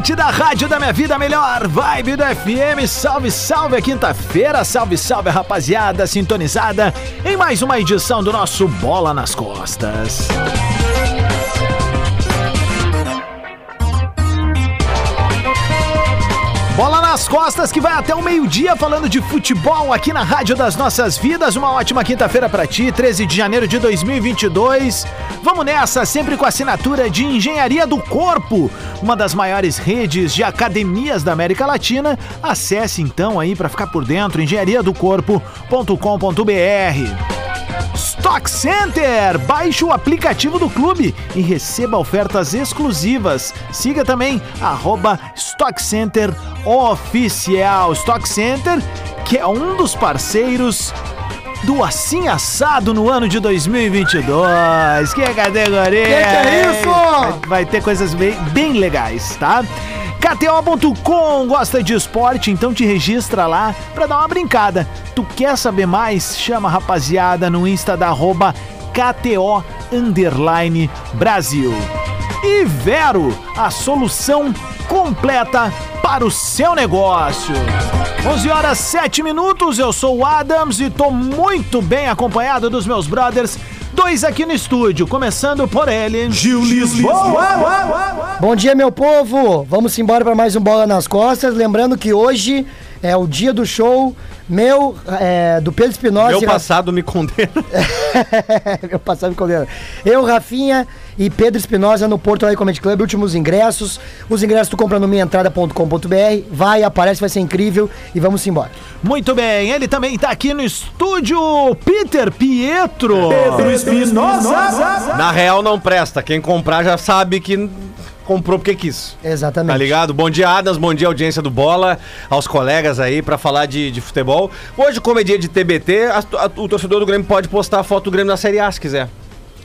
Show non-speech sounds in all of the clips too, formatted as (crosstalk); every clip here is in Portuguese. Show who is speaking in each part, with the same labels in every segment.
Speaker 1: Atlântida, Rádio da Minha Vida Melhor, vibe do FM, salve, salve, quinta-feira, salve, salve, rapaziada, sintonizada em mais uma edição do nosso Bola nas Costas. Costas que vai até o meio-dia falando de futebol aqui na Rádio das Nossas Vidas. Uma ótima quinta-feira para ti, 13 de janeiro de 2022. Vamos nessa, sempre com a assinatura de Engenharia do Corpo, uma das maiores redes de academias da América Latina. Acesse então aí para ficar por dentro engenhariadocorpo.com.br. Stock Center! Baixe o aplicativo do clube e receba ofertas exclusivas. Siga também arroba Stock Center Oficial. Stock Center, que é um dos parceiros do Assim Assado no ano de 2022. Que categoria!
Speaker 2: Que que é isso?
Speaker 1: Vai, vai ter coisas bem, bem legais, tá? KTO.com gosta de esporte, então te registra lá pra dar uma brincada. Tu quer saber mais? Chama a rapaziada no Insta da arroba KTO Underline Brasil. E Vero, a solução completa para o seu negócio. 11 horas 7 minutos, eu sou o Adams e tô muito bem acompanhado dos meus brothers. Dois aqui no estúdio, começando por ele. Gil Lisboa.
Speaker 2: Bom dia, meu povo! Vamos embora para mais um Bola nas Costas. Lembrando que hoje é o dia do show meu, é, do Pedro Espinosa.
Speaker 3: Meu passado me condena. (laughs)
Speaker 2: Meu passado me condena. Eu, Rafinha e Pedro Espinosa no Porto Alegre Comedy Club, últimos ingressos. Os ingressos tu compra no minhaentrada.com.br. Vai, aparece, vai ser incrível e vamos embora.
Speaker 1: Muito bem, ele também tá aqui no estúdio, Peter Pietro.
Speaker 3: Na real não presta. Quem comprar já sabe que comprou porque quis.
Speaker 2: Exatamente.
Speaker 3: Tá ligado? Bom dia, Adams. Bom dia, audiência do Bola. Aos colegas aí pra falar de, de futebol. Hoje, como é dia de TBT, a- a- o torcedor do Grêmio pode postar a foto do Grêmio na Série A se quiser.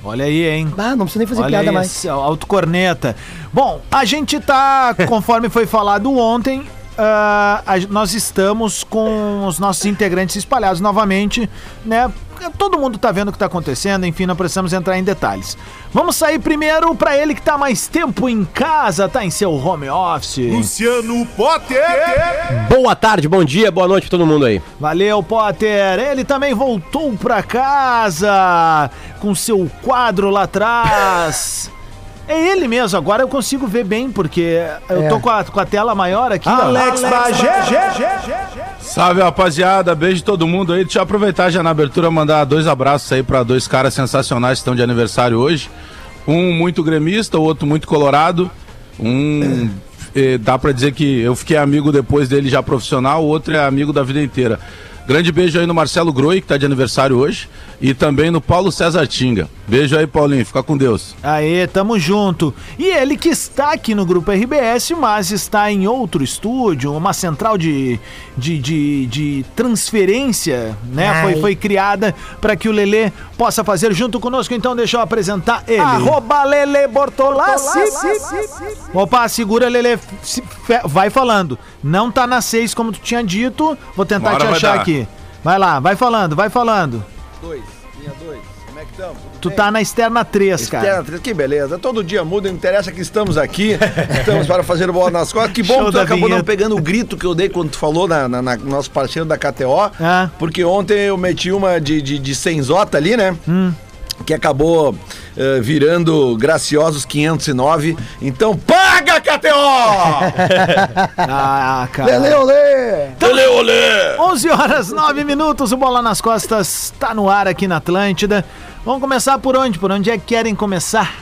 Speaker 1: Olha aí, hein?
Speaker 2: Ah, não precisa nem fazer
Speaker 1: Olha
Speaker 2: piada mais.
Speaker 1: autocorneta. Bom, a gente tá, (laughs) conforme foi falado ontem, ah, a- nós estamos com os nossos integrantes espalhados novamente, né? Todo mundo tá vendo o que tá acontecendo, enfim, não precisamos entrar em detalhes. Vamos sair primeiro pra ele que tá mais tempo em casa, tá em seu home office.
Speaker 4: Luciano Potter.
Speaker 5: Boa tarde, bom dia, boa noite pra todo mundo aí.
Speaker 1: Valeu, Potter. Ele também voltou pra casa com seu quadro lá atrás. É ele mesmo, agora eu consigo ver bem, porque eu
Speaker 2: É.
Speaker 1: tô com a, com a tela maior aqui. ó.
Speaker 4: Alex Bagé. Salve rapaziada, beijo todo mundo aí. Deixa eu aproveitar já na abertura mandar dois abraços aí pra dois caras sensacionais que estão de aniversário hoje. Um muito gremista, o outro muito colorado. Um eh, dá pra dizer que eu fiquei amigo depois dele já profissional, o outro é amigo da vida inteira. Grande beijo aí no Marcelo Groi, que tá de aniversário hoje, e também no Paulo César Tinga. Beijo aí, Paulinho, fica com Deus.
Speaker 1: Aê, tamo junto. E ele que está aqui no grupo RBS, mas está em outro estúdio, uma central de, de, de, de transferência, né?
Speaker 2: Ai.
Speaker 1: Foi, foi criada para que o Lelê possa fazer junto conosco. Então deixa eu apresentar ele. Arroba Lele Bortolassi. Opa, segura, fe- Vai falando. Não tá na 6 como tu tinha dito. Vou tentar
Speaker 4: hora
Speaker 1: te achar
Speaker 4: dar.
Speaker 1: aqui. Vai lá, vai falando, vai falando.
Speaker 6: Dois, linha dois. Como é que estamos?
Speaker 1: Tu tá na externa 3, cara.
Speaker 6: Externa três, que beleza. Todo dia muda, não interessa que estamos aqui. (laughs) estamos para fazer bola nas costas. Que bom
Speaker 1: Show
Speaker 6: que tu acabou
Speaker 1: vinheta.
Speaker 6: não pegando o grito que eu dei quando tu falou na, na- na- nosso parceiro da KTO.
Speaker 1: Ah.
Speaker 6: Porque ontem eu meti uma de, de, de senzota ali, né?
Speaker 1: Hum.
Speaker 6: Que acabou eh, virando graciosos 509. Então paga, KTO! (laughs)
Speaker 1: Ah, cara.
Speaker 2: Lele, olê!
Speaker 6: Olê, olê!
Speaker 1: 11 horas 9 minutos, o Bola nas Costas tá no ar aqui na Atlântida. Vamos começar por onde? Por onde é que querem começar?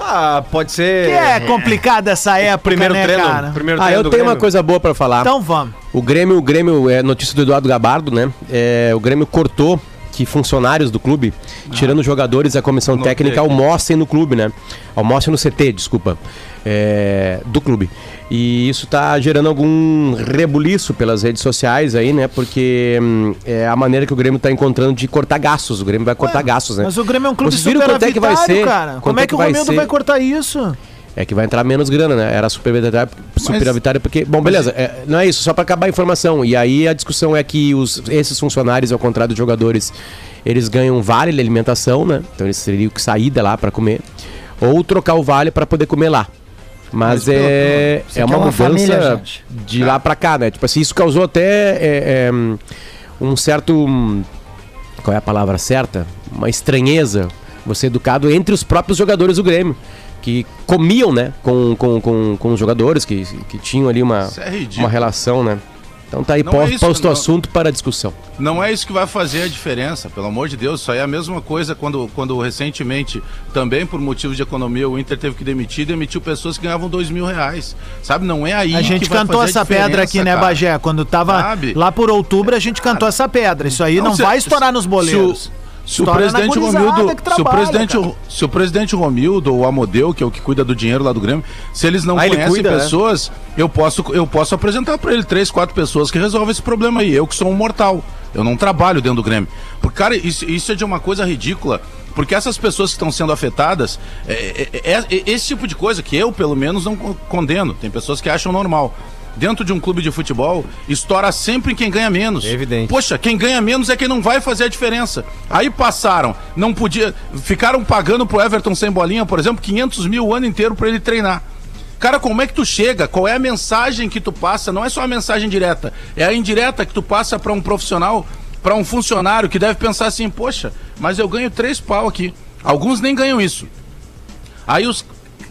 Speaker 3: Ah, pode ser.
Speaker 1: Que é complicada essa (laughs) época,
Speaker 3: Primeiro
Speaker 1: né,
Speaker 3: treino.
Speaker 1: cara?
Speaker 3: Primeiro
Speaker 5: Ah,
Speaker 3: treino
Speaker 5: eu
Speaker 3: do
Speaker 5: tenho uma coisa boa pra falar.
Speaker 1: Então vamos.
Speaker 5: O Grêmio, o Grêmio, é notícia do Eduardo Gabardo, né? É, o Grêmio cortou que funcionários do clube, tirando os jogadores e a comissão técnica, almocem no clube, né? Almocem no CT, desculpa. é, do clube. E isso tá gerando algum rebuliço pelas redes sociais aí, né? Porque hum, é a maneira que o Grêmio tá encontrando de cortar gastos. O Grêmio vai cortar gastos, né?
Speaker 1: Mas o Grêmio é um clube
Speaker 5: Vocês viram quanto é que vai ser?
Speaker 1: cara.
Speaker 5: Quanto
Speaker 1: Como
Speaker 5: é
Speaker 1: é
Speaker 5: que
Speaker 1: que o
Speaker 5: vai
Speaker 1: Romildo
Speaker 5: ser?
Speaker 1: vai cortar isso?
Speaker 5: É que vai entrar menos grana, né? Era superavitária, superavitária porque. Bom, beleza, é, não é isso, só para acabar a informação. E aí a discussão é que os, esses funcionários, ao contrário dos jogadores, eles ganham vale de alimentação, né? Então eles teriam que sair de lá para comer. Ou trocar o vale para poder comer lá. Mas, é,
Speaker 2: Isso
Speaker 5: é
Speaker 2: aqui
Speaker 5: uma
Speaker 2: é uma
Speaker 5: mudança
Speaker 2: família,
Speaker 5: de lá para cá, né? Tipo assim, isso causou até é, é, um certo. Qual é a palavra certa? Uma estranheza, você educado entre os próprios jogadores do Grêmio. Que comiam, né? Com, com, com, com os jogadores, que, que tinham ali uma,
Speaker 4: é
Speaker 5: uma relação, né? Então tá aí,
Speaker 4: Não
Speaker 5: pos-
Speaker 4: é isso,
Speaker 5: posto o
Speaker 4: não.
Speaker 5: assunto para discussão.
Speaker 4: Não é isso que vai fazer a diferença, pelo amor de Deus. Isso aí é a mesma coisa quando, quando recentemente, também por motivos de economia, o Inter teve que demitir demitiu pessoas que ganhavam dois mil reais. Sabe, não é aí
Speaker 1: A gente
Speaker 4: que vai
Speaker 1: cantou
Speaker 4: fazer a
Speaker 1: essa pedra aqui, né,
Speaker 4: cara.
Speaker 1: Bagé? Quando tava
Speaker 4: Sabe?
Speaker 1: lá por outubro, a gente cantou essa pedra. Isso aí não,
Speaker 4: se-
Speaker 1: vai estourar nos
Speaker 4: o- Se o, presidente Romildo, se, o presidente,
Speaker 1: cara.
Speaker 4: se o presidente Romildo ou Amodeu, que é o que cuida do dinheiro lá do Grêmio, se eles não
Speaker 3: Ah,
Speaker 4: conhecem
Speaker 3: cuida, né?
Speaker 4: pessoas, eu posso eu posso apresentar para ele três, quatro pessoas que resolvem esse problema aí. Eu que sou um mortal, eu não trabalho dentro do Grêmio. Porque cara, isso, isso é de uma coisa ridícula. Porque essas pessoas que estão sendo afetadas, é, é- é- é esse tipo de coisa que eu, pelo menos, não con- condeno. Tem pessoas que acham normal. Dentro de um clube de futebol, estoura sempre em quem ganha menos.
Speaker 3: É evidente.
Speaker 4: Poxa, quem ganha menos é quem não vai fazer a diferença. Aí passaram, não podia. Ficaram pagando pro Everton sem bolinha, por exemplo, 500 mil o ano inteiro pra ele treinar. Cara, como é que tu chega? Qual é a mensagem que tu passa? Não é só a mensagem direta, é a indireta que tu passa pra um profissional, pra um funcionário que deve pensar assim: poxa, mas eu ganho três pau aqui. Alguns nem ganham isso. Aí os.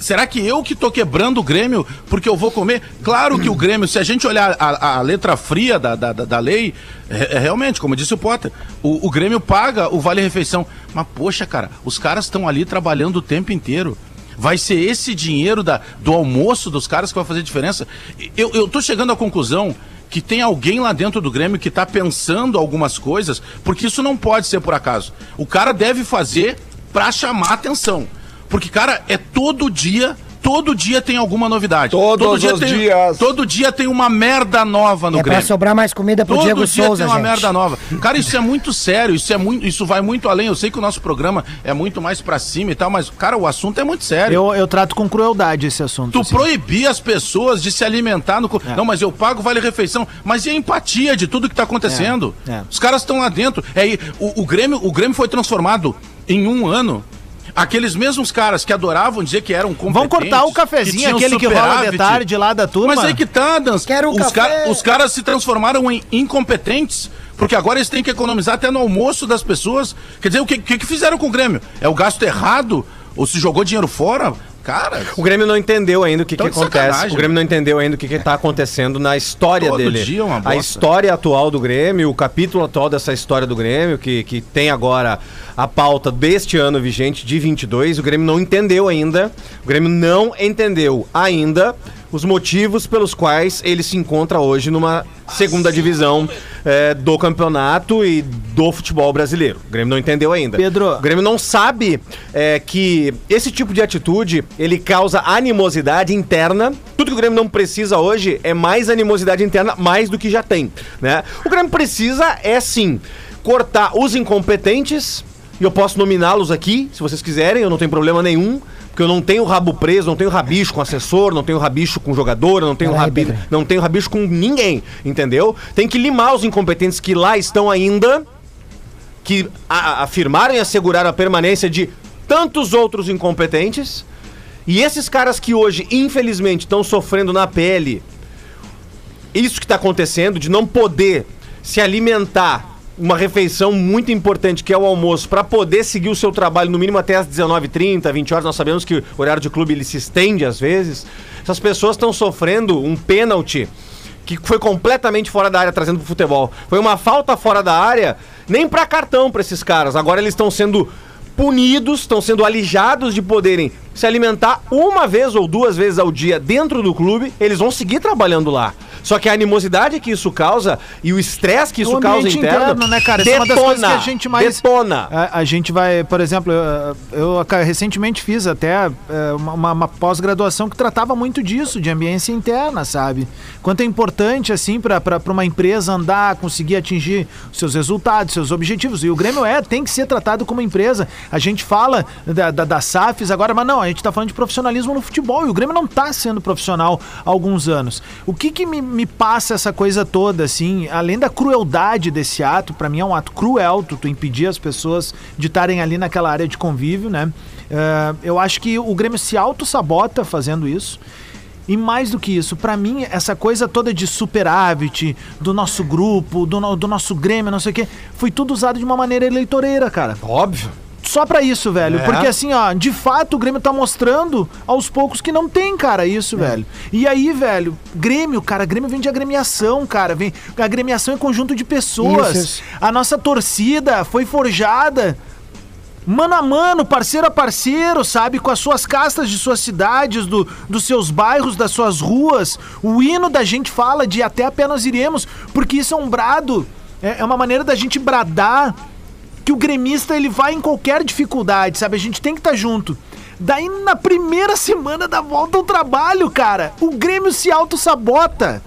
Speaker 4: Será que eu que tô quebrando o Grêmio porque eu vou comer? Claro que o Grêmio, se a gente olhar a, a letra fria da, da, da- lei, é, é realmente, como disse o Potter, o, o Grêmio paga o vale-refeição. Mas, poxa, cara, os caras estão ali trabalhando o tempo inteiro. Vai ser esse dinheiro da, do almoço dos caras que vai fazer diferença? Eu, eu tô chegando à conclusão que tem alguém lá dentro do Grêmio que tá pensando algumas coisas, porque isso não pode ser por acaso. O cara deve fazer pra chamar atenção. Porque, cara, é todo dia, todo dia tem alguma novidade.
Speaker 6: Todos
Speaker 4: todo dia
Speaker 6: os
Speaker 4: tem,
Speaker 6: dias.
Speaker 4: Todo dia tem uma merda nova no
Speaker 2: é pra
Speaker 4: Grêmio.
Speaker 2: sobrar mais comida pro
Speaker 4: Todo
Speaker 2: Diego
Speaker 4: dia
Speaker 2: Souza,
Speaker 4: tem uma
Speaker 2: gente.
Speaker 4: merda nova. Cara, isso é muito sério, isso é muito, isso vai muito além. Eu sei que o nosso programa é muito mais pra cima e tal, mas cara, o assunto é muito sério.
Speaker 1: Eu, eu trato com crueldade esse assunto.
Speaker 4: Tu
Speaker 1: assim.
Speaker 4: proibir as pessoas de se alimentar no.
Speaker 1: É.
Speaker 4: Não, mas eu pago vale refeição. Mas e a empatia de tudo que tá acontecendo?
Speaker 1: É, é.
Speaker 4: Os caras estão lá dentro. É, o, o Grêmio, o Grêmio foi transformado em um ano. Aqueles mesmos caras que adoravam dizer que eram competentes.
Speaker 1: Vamos cortar o cafezinho,
Speaker 4: tinham
Speaker 1: aquele que rola de tarde lá da turma.
Speaker 4: Mas aí que tá, Dans.
Speaker 2: Quero um
Speaker 4: os, os caras se transformaram em incompetentes. Porque agora eles têm que economizar até no almoço das pessoas. Quer dizer, o que, que, que fizeram com o Grêmio? É o gasto errado? Ou se jogou dinheiro fora? Cara.
Speaker 3: O Grêmio não entendeu ainda o que, que acontece.
Speaker 4: sacanagem,
Speaker 3: O Grêmio não entendeu ainda o que, que tá acontecendo na história
Speaker 4: Todo
Speaker 3: dele.
Speaker 4: dia é uma
Speaker 3: a
Speaker 4: bosta.
Speaker 3: história atual do Grêmio, o capítulo atual dessa história do Grêmio, que, que tem agora a pauta deste ano vigente de 22, o Grêmio não entendeu ainda. O Grêmio não entendeu ainda os motivos pelos quais ele se encontra hoje numa segunda divisão eh, do campeonato e do futebol brasileiro. O Grêmio não entendeu ainda.
Speaker 1: Pedro.
Speaker 3: O Grêmio não sabe é, que esse tipo de atitude ele causa animosidade interna. Tudo que o Grêmio não precisa hoje é mais animosidade interna, mais do que já tem, né? O Grêmio precisa é sim cortar os incompetentes e eu posso nominá-los aqui, se vocês quiserem, eu não tenho problema nenhum. Porque eu não tenho rabo preso, não tenho rabicho com assessor, não tenho rabicho com jogador, não tenho, rabi... Não tenho rabicho com ninguém, entendeu? Tem que limar os incompetentes que lá estão ainda, que a- afirmaram e asseguraram a permanência de tantos outros incompetentes. E esses caras que hoje, infelizmente, estão sofrendo na pele isso que está acontecendo, de não poder se alimentar uma refeição muito importante, que é o almoço, para poder seguir o seu trabalho no mínimo até as 19h30, 20 horas. Nós sabemos que o horário de clube ele se estende às vezes. Essas pessoas estão sofrendo um pênalti que foi completamente fora da área trazendo pro futebol. Foi uma falta fora da área, nem para cartão para esses caras. Agora eles estão sendo punidos, estão sendo alijados de poderem se alimentar uma vez ou duas vezes ao dia dentro do clube, eles vão seguir trabalhando lá. Só que a animosidade que isso causa e o estresse que isso causa interno,
Speaker 1: interno, né, cara? Essa é uma das coisas que a gente mais-
Speaker 3: Detona.
Speaker 1: A, a gente vai, por exemplo, eu, eu recentemente fiz até é, uma, uma- uma pós-graduação que tratava muito disso, de ambiência interna, sabe? Quanto é importante, assim, para uma empresa andar, conseguir atingir seus resultados, seus objetivos. E o Grêmio é, tem que ser tratado como empresa. A gente fala da, da, da SAFs agora, mas não, a gente tá falando de profissionalismo no futebol e o Grêmio não tá sendo profissional há alguns anos. O que que me, me passa essa coisa toda, assim, além da crueldade desse ato, pra mim é um ato cruel, tu, tu impedir as pessoas de estarem ali naquela área de convívio, né? Eh, eu acho que o Grêmio se auto-sabota fazendo isso. E mais do que isso, pra mim, essa coisa toda de superávit, do nosso grupo, do, no- do nosso Grêmio, não sei o quê, foi tudo usado de uma maneira eleitoreira, cara.
Speaker 3: Óbvio.
Speaker 1: Só pra isso, velho.
Speaker 3: É.
Speaker 1: Porque assim, ó, de fato o Grêmio tá mostrando aos poucos que não tem, cara, isso, velho. E aí, velho, Grêmio, cara, Grêmio vem de agremiação, cara. Vem, a agremiação é conjunto de pessoas.
Speaker 2: Isso, isso.
Speaker 1: A nossa torcida foi forjada mano a mano, parceiro a parceiro, sabe? Com as suas castas de suas cidades, do, dos seus bairros, das suas ruas. O hino da gente fala de até apenas iremos, porque isso é um brado. É, é uma maneira da gente bradar que o gremista ele vai em qualquer dificuldade, sabe? A gente tem que estar junto. Daí na primeira semana da volta ao trabalho, cara, o Grêmio se auto-sabota.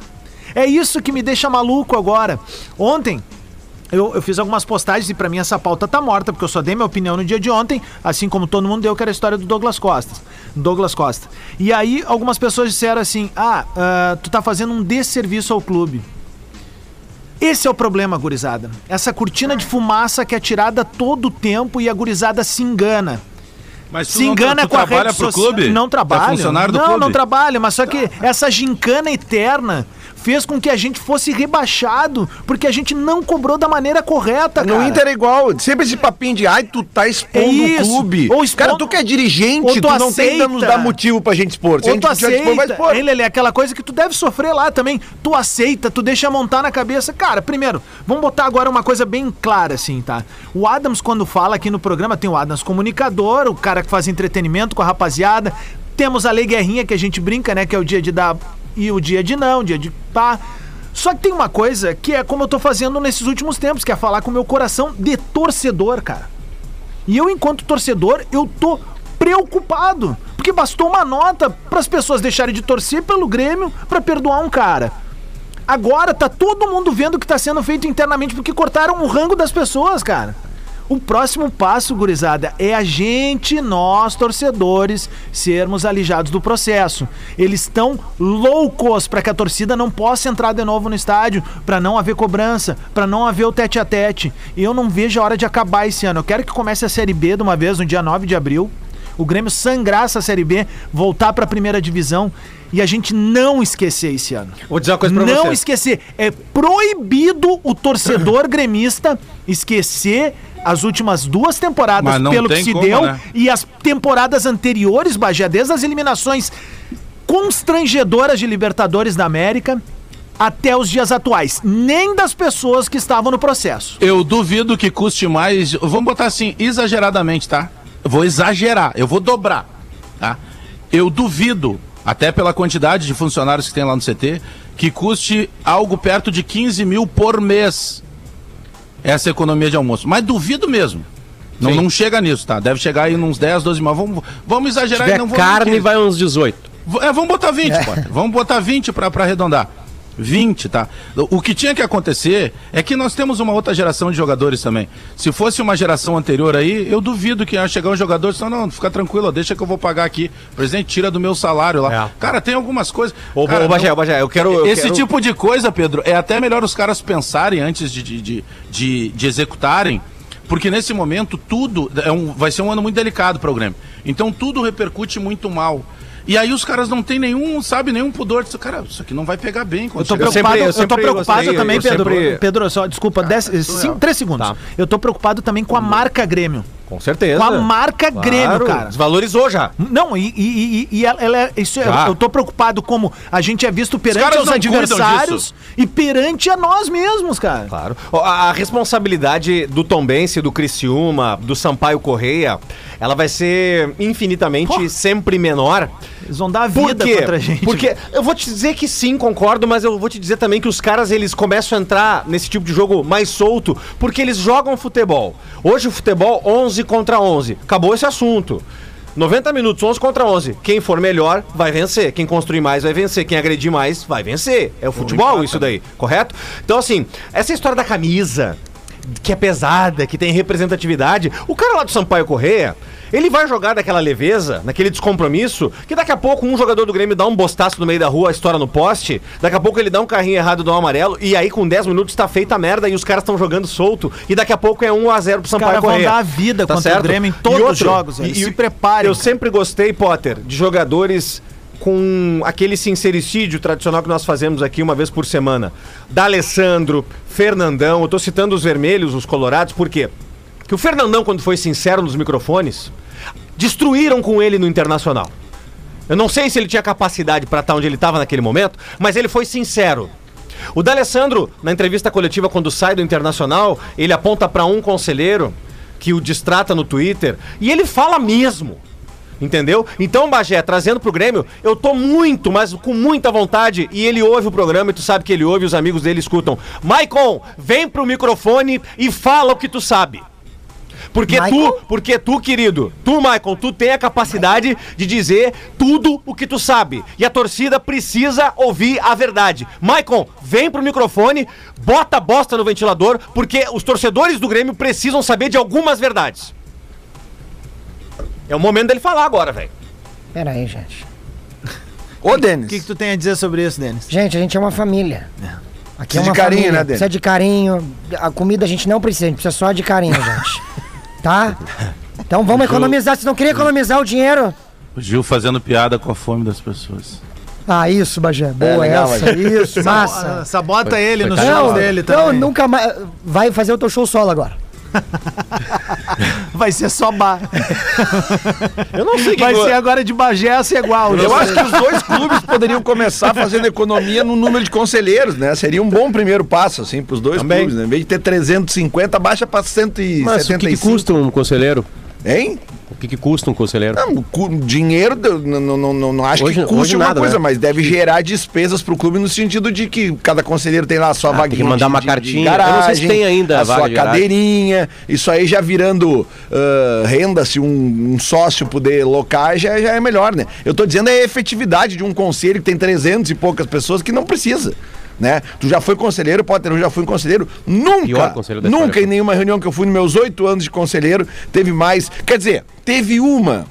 Speaker 1: É isso que me deixa maluco agora. Ontem, eu, eu fiz algumas postagens e pra mim essa pauta tá morta, porque eu só dei minha opinião no dia de ontem, assim como todo mundo deu, que era a história do Douglas Costa. Douglas Costa. E aí algumas pessoas disseram assim: ah, ah, tu tá fazendo um desserviço ao clube. Esse é o problema, gurizada. Essa cortina de fumaça que é tirada todo o tempo e a gurizada se engana.
Speaker 4: Mas
Speaker 1: Se
Speaker 4: não-
Speaker 1: engana
Speaker 4: tu
Speaker 1: com a
Speaker 4: trabalha
Speaker 1: rede social.
Speaker 4: clube?
Speaker 1: Não
Speaker 4: É
Speaker 1: trabalho.
Speaker 4: funcionário do
Speaker 1: não,
Speaker 4: clube?
Speaker 1: não trabalho, mas só que essa gincana eterna fez com que a gente fosse rebaixado porque a gente não cobrou da maneira correta,
Speaker 6: No
Speaker 1: cara.
Speaker 6: Inter é igual, sempre esse papinho de ai, tu tá expondo
Speaker 1: É
Speaker 6: o clube.
Speaker 1: Ou expondo-
Speaker 6: Cara, tu que é dirigente, tu,
Speaker 1: tu
Speaker 6: não tem que nos
Speaker 1: aceita.
Speaker 6: dar motivo pra gente expor. Se a
Speaker 1: Ou tu
Speaker 6: gente tiver dispor, vai
Speaker 1: aceita,
Speaker 6: expor.
Speaker 1: hein, Lelê, aquela coisa que tu deve sofrer lá também. Tu aceita, tu deixa montar na cabeça. Cara, primeiro, vamos botar agora uma coisa bem clara, assim, tá? O Adams, quando fala aqui no programa, tem o Adams comunicador, o cara que faz entretenimento com a rapaziada. Temos a Lei Guerrinha, que a gente brinca, né? Que é o dia de dar e o dia de não, dia de pá. Só que tem uma coisa que é como eu tô fazendo nesses últimos tempos, que é falar com o meu coração de torcedor, cara. E eu, enquanto torcedor, eu tô preocupado. Porque bastou uma nota para as pessoas deixarem de torcer pelo Grêmio para perdoar um cara. Agora tá todo mundo vendo o que tá sendo feito internamente porque cortaram o rango das pessoas, cara. O próximo passo, gurizada, é a gente, nós, torcedores, sermos alijados do processo. Eles estão loucos para que a torcida não possa entrar de novo no estádio, para não haver cobrança, para não haver o tete a tete. E eu não vejo a hora de acabar esse ano. Eu quero que comece a Série B de uma vez no dia 9 de abril. O Grêmio sangrar essa Série B, voltar para a primeira divisão e a gente não esquecer esse ano.
Speaker 3: Vou dizer uma coisa pra
Speaker 1: não
Speaker 3: você.
Speaker 1: esquecer. É proibido o torcedor (clears throat) gremista esquecer as últimas duas temporadas pelo que se
Speaker 4: como,
Speaker 1: deu
Speaker 4: né?
Speaker 1: e as temporadas anteriores, Bagé, desde as eliminações constrangedoras de Libertadores da América até os dias atuais. Nem das pessoas que estavam no processo.
Speaker 4: Eu duvido que custe mais. Vamos botar assim, exageradamente, tá? Eu vou exagerar, eu vou dobrar, tá? Eu duvido, até pela quantidade de funcionários que tem lá no CT, que custe algo perto de 15 mil por mês essa economia de almoço. Mas duvido mesmo. Não, não chega nisso, tá? Deve chegar aí uns 10, 12 mil. Vamos, vamos
Speaker 5: Se
Speaker 4: exagerar e não vamos.
Speaker 5: carne, vai uns 18.
Speaker 4: V- É, vamos botar 20, Potter. Vamos botar 20 pra, pra arredondar. 20, tá? O que tinha que acontecer é que nós temos uma outra geração de jogadores também. Se fosse uma geração anterior aí, eu duvido que ia chegar um jogador e não, fica tranquilo, deixa que eu vou pagar aqui. Presidente, tira do meu salário lá.
Speaker 3: É.
Speaker 4: Cara, tem algumas coisas.
Speaker 3: Ô,
Speaker 4: Cara,
Speaker 3: ô, Bagé,
Speaker 4: não-
Speaker 3: ô, Bagé, eu quero- eu
Speaker 4: Esse
Speaker 3: quero-
Speaker 4: tipo de coisa, Pedro, é até melhor os caras pensarem antes de, de, de, de- de executarem. Porque nesse momento tudo é um, vai ser um ano muito delicado para o Grêmio. Então tudo repercute muito mal. E aí os caras não têm nenhum, sabe, nenhum pudor. Disso, cara, isso aqui não vai pegar bem.
Speaker 1: Eu
Speaker 4: Quando
Speaker 1: tô
Speaker 4: chegar-
Speaker 3: Eu sempre-
Speaker 1: preocupado,
Speaker 3: eu
Speaker 1: eu tô preocupado
Speaker 3: gostei,
Speaker 1: também,
Speaker 3: eu
Speaker 1: Pedro.
Speaker 3: sempre-
Speaker 1: Pedro, só desculpa, dez, cinco, três segundos.
Speaker 3: Tá.
Speaker 1: Eu tô preocupado também com a marca Grêmio.
Speaker 3: Com certeza.
Speaker 1: Com a marca Grêmio, cara.
Speaker 3: Desvalorizou já.
Speaker 1: Não, e, e- e- e ela, ela é. Isso é-
Speaker 4: Já.
Speaker 1: eu tô preocupado como a gente é visto perante os adversários e perante a nós mesmos, cara.
Speaker 3: Claro. A, a responsabilidade do Tombense, do Criciúma, do Sampaio Correia, ela vai ser infinitamente sempre menor
Speaker 1: Eles vão dar
Speaker 3: Por
Speaker 1: vida
Speaker 3: quê?
Speaker 1: contra a gente.
Speaker 3: Porque eu vou te dizer que sim, concordo, mas eu vou te dizer também que os caras eles começam a entrar nesse tipo de jogo mais solto porque eles jogam futebol. Hoje o futebol 11 contra 11. Acabou esse assunto. 90 minutos, 11 contra 11. Quem for melhor vai vencer. Quem construir mais vai vencer. Quem agredir mais vai vencer. É o futebol isso daí, correto? Então, assim, essa história da camisa, que é pesada, que tem representatividade, o cara lá do Sampaio Correia, ele vai jogar daquela leveza, naquele descompromisso, que daqui a pouco um jogador do Grêmio dá um bostaço no meio da rua, estoura no poste, daqui a pouco ele dá um carrinho errado do amarelo, e aí com 10 minutos tá feita a merda e os caras estão jogando solto, e daqui a pouco é 1x0 pro
Speaker 1: Os
Speaker 3: Sampaio
Speaker 1: caras vão
Speaker 3: Correia.
Speaker 1: dar a vida
Speaker 3: Tá
Speaker 1: contra
Speaker 3: certo?
Speaker 1: o Grêmio em todos os
Speaker 3: outro,
Speaker 1: jogos. velho.
Speaker 3: e-
Speaker 1: Se
Speaker 3: e-
Speaker 1: preparem.
Speaker 3: Eu sempre gostei, Potter, de jogadores com aquele sincericídio tradicional que nós fazemos aqui uma vez por semana. D'Alessandro, Fernandão, eu tô citando os vermelhos, os colorados, por quê? Porque o Fernandão, quando foi sincero nos microfones, destruíram com ele no Internacional. Eu não sei se ele tinha capacidade pra estar onde ele estava naquele momento, mas ele foi sincero. O D'Alessandro, na entrevista coletiva quando sai do Internacional, ele aponta pra um conselheiro que o distrata no Twitter e ele fala mesmo. Entendeu? Então, Bagé, trazendo pro Grêmio, eu tô muito, mas com muita vontade. E ele ouve o programa e tu sabe que ele ouve, os amigos dele escutam. Maicon, vem pro microfone e fala o que tu sabe. Porque
Speaker 2: Maicon?
Speaker 3: tu, porque tu, querido, tu, Maicon, tu tem a capacidade de dizer tudo o que tu sabe. E a torcida precisa ouvir a verdade. Maicon, vem pro microfone, bota a bosta no ventilador, porque os torcedores do Grêmio precisam saber de algumas verdades. É o momento dele falar agora, velho.
Speaker 2: Pera aí, gente.
Speaker 6: Ô,
Speaker 1: O
Speaker 6: Denis.
Speaker 1: que, que tu tem a dizer sobre isso, Denis?
Speaker 2: Gente, a gente é uma família. Aqui
Speaker 6: Precisa
Speaker 2: é uma
Speaker 6: de carinho,
Speaker 2: família.
Speaker 6: né, Denis?
Speaker 2: Precisa de carinho. A comida a gente não precisa, a gente precisa só de carinho, (laughs) gente. Tá? Então vamos economizar. Se não queria economizar o dinheiro.
Speaker 4: O Gil fazendo piada com a fome das pessoas.
Speaker 2: Ah, isso, Bagé. Boa
Speaker 6: legal,
Speaker 2: essa. Isso, massa.
Speaker 1: Sabota
Speaker 5: Foi-
Speaker 1: ele
Speaker 5: foi caro.
Speaker 1: shows
Speaker 2: Não,
Speaker 1: dele
Speaker 2: não,
Speaker 1: também.
Speaker 2: nunca mais. Vai fazer o teu show solo agora. (laughs)
Speaker 1: Vai ser só bar.
Speaker 3: Eu não sei
Speaker 1: Vai ser agora de Bagé a ser igual.
Speaker 6: Eu acho que os dois clubes poderiam começar fazendo economia no número de conselheiros, né? Seria um bom primeiro passo, assim, pros dois
Speaker 3: Também.
Speaker 6: clubes, né? Em vez de ter 350, baixa pra 175.
Speaker 5: Mas o que, que custa um conselheiro?
Speaker 6: Hein?
Speaker 5: O que, que custa um conselheiro?
Speaker 6: Não, dinheiro, não, não, não, não, acho
Speaker 5: Hoje-
Speaker 6: que custe
Speaker 5: hoje
Speaker 6: uma
Speaker 5: nada,
Speaker 6: coisa,
Speaker 5: né?
Speaker 6: mas deve gerar despesas pro clube no sentido de que cada conselheiro tem lá a sua
Speaker 5: Ah,
Speaker 6: vaguinha.
Speaker 5: tem que mandar uma
Speaker 6: de-
Speaker 5: cartinha.
Speaker 6: de
Speaker 5: Eu não sei se tem ainda a
Speaker 6: a sua
Speaker 5: de garagem.
Speaker 6: cadeirinha. Isso aí já virando ah, renda, se um, um sócio puder locar, já, já é melhor, né? Eu tô dizendo é a efetividade de um conselho que tem 300 e poucas pessoas que não precisa. Né? Tu já foi conselheiro, Potter, eu já fui conselheiro. Nunca,
Speaker 5: conselheiro
Speaker 6: nunca
Speaker 5: história.
Speaker 6: em nenhuma reunião que eu fui nos meus oito anos de conselheiro, teve mais. Quer dizer, teve uma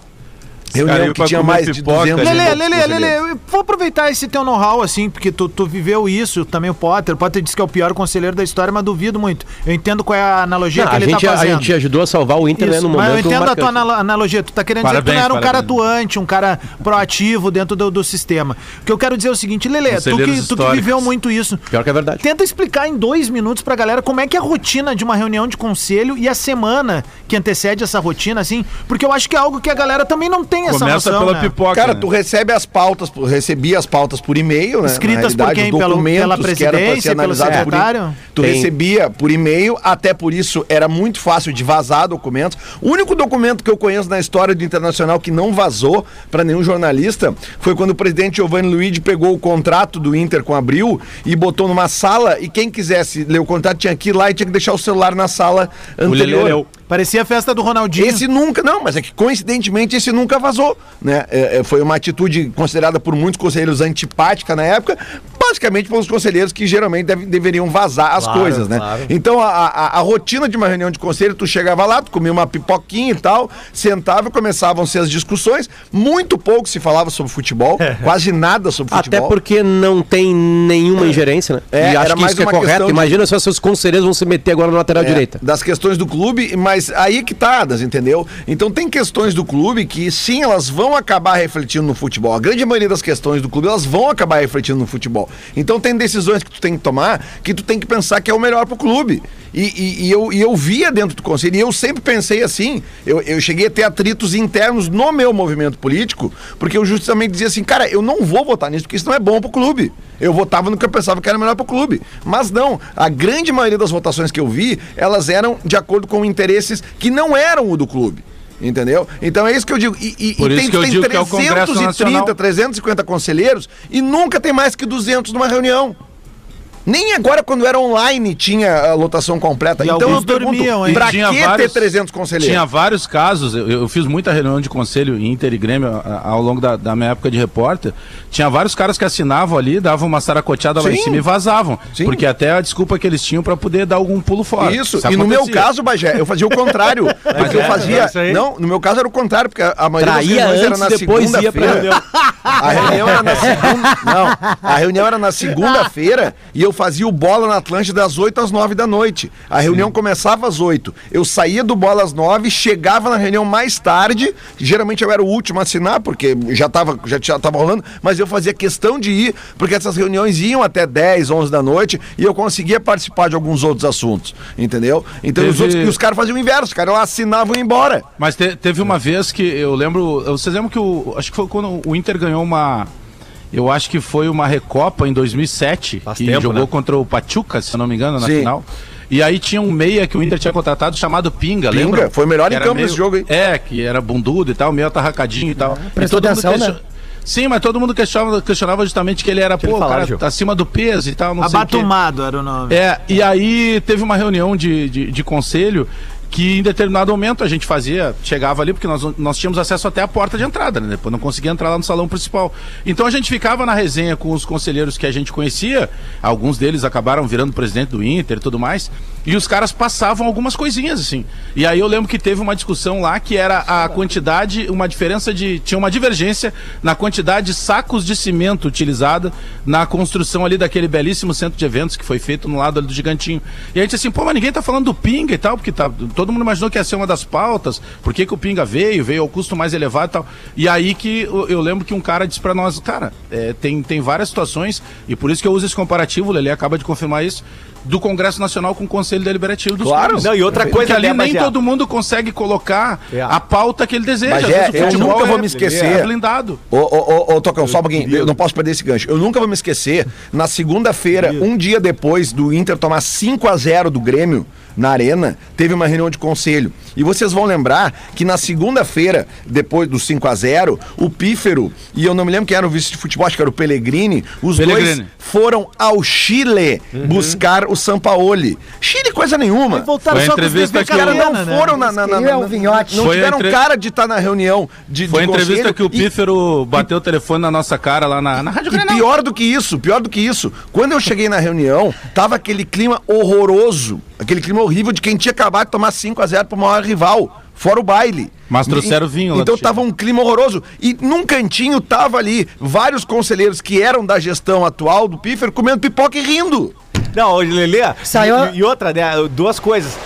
Speaker 6: reunião que tinha mais de
Speaker 4: pipoca,
Speaker 6: 200
Speaker 4: né?
Speaker 6: e
Speaker 1: Lele,
Speaker 6: poucos
Speaker 1: Lele. Lele, eu vou aproveitar esse teu know-how, assim, porque tu, tu viveu isso, também o Potter. O Potter disse que é o pior conselheiro da história, mas duvido muito. Eu entendo qual é a analogia
Speaker 5: Não,
Speaker 1: que
Speaker 5: a,
Speaker 1: ele
Speaker 5: gente,
Speaker 1: tá
Speaker 5: a
Speaker 1: fazendo.
Speaker 5: gente ajudou a salvar o Inter né,
Speaker 1: Isso,
Speaker 5: no
Speaker 1: mas
Speaker 5: momento
Speaker 1: eu entendo a
Speaker 5: marcante.
Speaker 1: tua analo- analogia. Tu tá querendo dizer que tu
Speaker 4: Parabéns,
Speaker 1: não era um cara
Speaker 4: parabéns.
Speaker 1: atuante, um cara proativo dentro do, do sistema. O que eu quero dizer é o seguinte, Lele, tu que, tu que viveu muito isso.
Speaker 5: Pior que é verdade.
Speaker 1: Tenta explicar em dois minutos pra galera como é que é a rotina de uma reunião de conselho e a semana que antecede essa rotina, assim, porque eu acho que é algo que a galera também não tem essa
Speaker 4: Começa
Speaker 1: noção,
Speaker 4: pela
Speaker 1: né?
Speaker 4: pipoca.
Speaker 6: Cara,
Speaker 4: né?
Speaker 6: tu recebe as pautas, por- recebia as pautas por e-mail, né?
Speaker 1: Escritas por quem? Pelo- pela
Speaker 6: que
Speaker 1: presidência, pelo
Speaker 6: analisados por
Speaker 1: secretário?
Speaker 6: Tu
Speaker 5: Tem.
Speaker 6: recebia por e-mail, até por isso era muito fácil de vazar documentos. O único documento que eu conheço na história do Internacional que não vazou pra nenhum jornalista foi quando o presidente Giovanni Luigi pegou o contrato do Inter com Abril e botou numa sala e quem quisesse ler o contrato tinha que ir lá e tinha que deixar o celular na sala anterior.
Speaker 1: Parecia a festa do Ronaldinho.
Speaker 6: Esse nunca, não, mas é que coincidentemente esse nunca vazou, né? É, é, foi uma atitude considerada por muitos conselheiros antipática na época, basicamente pelos conselheiros que geralmente deve- deveriam vazar as
Speaker 5: Claro,
Speaker 6: coisas, né?
Speaker 5: claro.
Speaker 6: Então a, a- a rotina de uma reunião de conselho, tu chegava lá, tu comia uma pipoquinha e tal, sentava, começavam-se as discussões, muito pouco se falava sobre futebol, (laughs) quase nada sobre
Speaker 5: Até
Speaker 6: futebol.
Speaker 5: porque não tem nenhuma ingerência, né?
Speaker 6: É,
Speaker 5: e
Speaker 6: era
Speaker 5: acho que
Speaker 6: mais
Speaker 5: isso que é correto.
Speaker 6: de-
Speaker 5: Imagina se os conselheiros vão se meter agora na lateral
Speaker 6: É,
Speaker 5: direita.
Speaker 6: Das questões do clube, mas aí que tá, entendeu? Então tem questões do clube que sim, elas vão acabar refletindo no futebol. A grande maioria das questões do clube, elas vão acabar refletindo no futebol. Então tem decisões que tu tem que tomar que tu tem que pensar que é o melhor pro clube. E, e- e eu, e eu via dentro do conselho, e eu sempre pensei assim, eu, eu cheguei a ter atritos internos no meu movimento político, porque eu justamente dizia assim, cara, eu não vou votar nisso, porque isso não é bom pro clube. Eu votava no que eu pensava que era melhor pro clube. Mas não, a grande maioria das votações que eu vi, elas eram de acordo com interesses que não eram o do clube. Entendeu? Então é isso que eu digo. E, e-
Speaker 4: Por
Speaker 6: e
Speaker 4: isso que eu digo que é o Congresso
Speaker 6: 330,
Speaker 4: Nacional.
Speaker 6: 350 conselheiros e nunca tem mais que 200 numa reunião. Nem agora, quando era online, tinha a lotação completa.
Speaker 1: E
Speaker 6: então eu pergunto,
Speaker 1: dormiam, hein?
Speaker 6: pra
Speaker 4: tinha
Speaker 6: que
Speaker 4: vários-
Speaker 6: ter 300 conselheiros?
Speaker 4: Tinha vários casos, eu, eu fiz muita reunião de conselho Inter e Grêmio a- ao longo da, da minha época de repórter. Tinha vários caras que assinavam ali, davam uma saracoteada lá em cima e vazavam.
Speaker 6: Sim.
Speaker 4: Porque até a desculpa que eles tinham pra poder dar algum pulo fora.
Speaker 6: Isso, e no meu caso, Bagé, eu fazia o contrário. (laughs) porque eu
Speaker 3: é,
Speaker 6: fazia.
Speaker 3: é isso
Speaker 6: não, no meu caso era o contrário, porque a- maioria
Speaker 5: Traía
Speaker 6: das reuniões era
Speaker 5: antes,
Speaker 6: na
Speaker 5: depois ia pra
Speaker 6: segunda-feira. A reunião era na segunda. Não, a reunião era na (laughs) segunda-feira e eu fazia o bola na Atlântida das 8 às 9 da noite. A reunião começava às 8. Eu saía do bola às 9, chegava na reunião mais tarde. Geralmente eu era o último a assinar, porque já estava já, já tava rolando, mas eu fazia questão de ir, porque essas reuniões iam até 10, 11 da noite e eu conseguia participar de alguns outros assuntos. Entendeu? Então os,
Speaker 4: Teve-
Speaker 6: outros, e os caras faziam o inverso, cara. Lá assinavam e iam embora.
Speaker 4: Mas te- teve uma vez que eu lembro. Vocês lembram que o. Acho que foi quando o Inter ganhou uma. Eu acho que foi uma Recopa em 2007,
Speaker 3: Faz
Speaker 4: que
Speaker 3: tempo,
Speaker 4: jogou
Speaker 3: né?
Speaker 4: contra o Pachuca, se não me engano, na
Speaker 6: Sim.
Speaker 4: final. E aí tinha um meia que o Inter tinha contratado chamado Pinga,
Speaker 6: Pinga,
Speaker 4: lembra?
Speaker 6: foi o melhor
Speaker 4: Que
Speaker 6: em
Speaker 4: era
Speaker 6: campo nesse jogo aí.
Speaker 4: É, que era bundudo e tal, meio atarracadinho e tal.
Speaker 2: Prestou
Speaker 4: e todo
Speaker 2: atenção,
Speaker 4: mundo
Speaker 2: né?
Speaker 4: question- Sim, mas todo mundo questionava, questionava justamente que ele era,
Speaker 3: ele
Speaker 4: pô, o
Speaker 3: falar,
Speaker 4: cara
Speaker 3: Gil?
Speaker 4: tá acima do peso e tal, não sei o quê.
Speaker 1: Abatumado era o nome.
Speaker 4: É, e aí teve uma reunião de, de, de conselho que em determinado momento a gente fazia, chegava ali, porque nós, nós tínhamos acesso até a porta de entrada, né? Depois não conseguia entrar lá no salão principal. Então a gente ficava na resenha com os conselheiros que a gente conhecia, alguns deles acabaram virando presidente do Inter e tudo mais, e os caras passavam algumas coisinhas, assim. E aí eu lembro que teve uma discussão lá que era a quantidade, uma diferença de. tinha uma divergência na quantidade de sacos de cimento utilizada na construção ali daquele belíssimo centro de eventos que foi feito no lado ali do Gigantinho. E a gente assim, pô, mas ninguém tá falando do Pinga e tal, porque tá, todo mundo imaginou que ia ser uma das pautas, por que, que o Pinga veio, veio ao custo mais elevado e tal. E aí que eu, lembro que um cara disse pra nós, cara, é, tem, tem várias situações, e por isso que eu uso esse comparativo, Lelê acaba de confirmar isso, do Congresso Nacional com o Conselho Deliberativo dos
Speaker 6: Claro.
Speaker 4: clubes.
Speaker 3: Não, e outra
Speaker 4: Porque
Speaker 3: coisa,
Speaker 4: ali
Speaker 3: né,
Speaker 4: nem todo mundo consegue colocar
Speaker 3: É.
Speaker 4: a pauta que ele deseja.
Speaker 6: Mas
Speaker 4: Às
Speaker 6: é,
Speaker 4: vezes o
Speaker 6: eu
Speaker 4: futebol
Speaker 6: nunca vou
Speaker 4: é-
Speaker 6: me esquecer.
Speaker 4: É blindado.
Speaker 6: Ô, ô, ô, ô, Tocão, só um pouquinho. Eu não posso perder esse gancho. Eu nunca vou me esquecer, na segunda-feira, um dia depois do Inter tomar 5 a 0 do Grêmio na Arena, teve uma reunião de conselho. E vocês vão lembrar que na segunda-feira, depois do 5 a 0 o Pífero, e eu não me lembro quem era o vice de futebol, acho que era o Pellegrini, os dois foram ao Chile buscar o Sampaoli. Chile coisa nenhuma.
Speaker 1: Voltaram
Speaker 4: Foi a
Speaker 1: só com os
Speaker 4: entrevista que
Speaker 6: Os caras
Speaker 1: Carolina,
Speaker 6: não
Speaker 1: né?
Speaker 6: foram na, na, na,
Speaker 2: Queria
Speaker 6: na-
Speaker 2: o vinhote.
Speaker 6: Não
Speaker 4: Foi
Speaker 6: tiveram
Speaker 4: entre-
Speaker 6: cara de estar na reunião de,
Speaker 4: Foi a
Speaker 6: de
Speaker 4: entrevista
Speaker 6: conselho
Speaker 4: que o
Speaker 6: e-
Speaker 4: Pífero bateu o telefone na nossa cara lá na, na Rádio
Speaker 6: E pior do que isso, pior do que isso, quando eu cheguei na reunião, tava aquele clima horroroso, aquele clima horrível de quem tinha acabado de tomar 5 a 0 pro maior rival, fora o baile.
Speaker 4: Mas trouxeram vinho lá
Speaker 6: Então tava um clima horroroso. E num cantinho tava ali vários conselheiros que eram da gestão atual do Pífero comendo pipoca e rindo.
Speaker 3: Não, Lelê,
Speaker 2: Saiu-
Speaker 3: e, e outra, né? Duas coisas.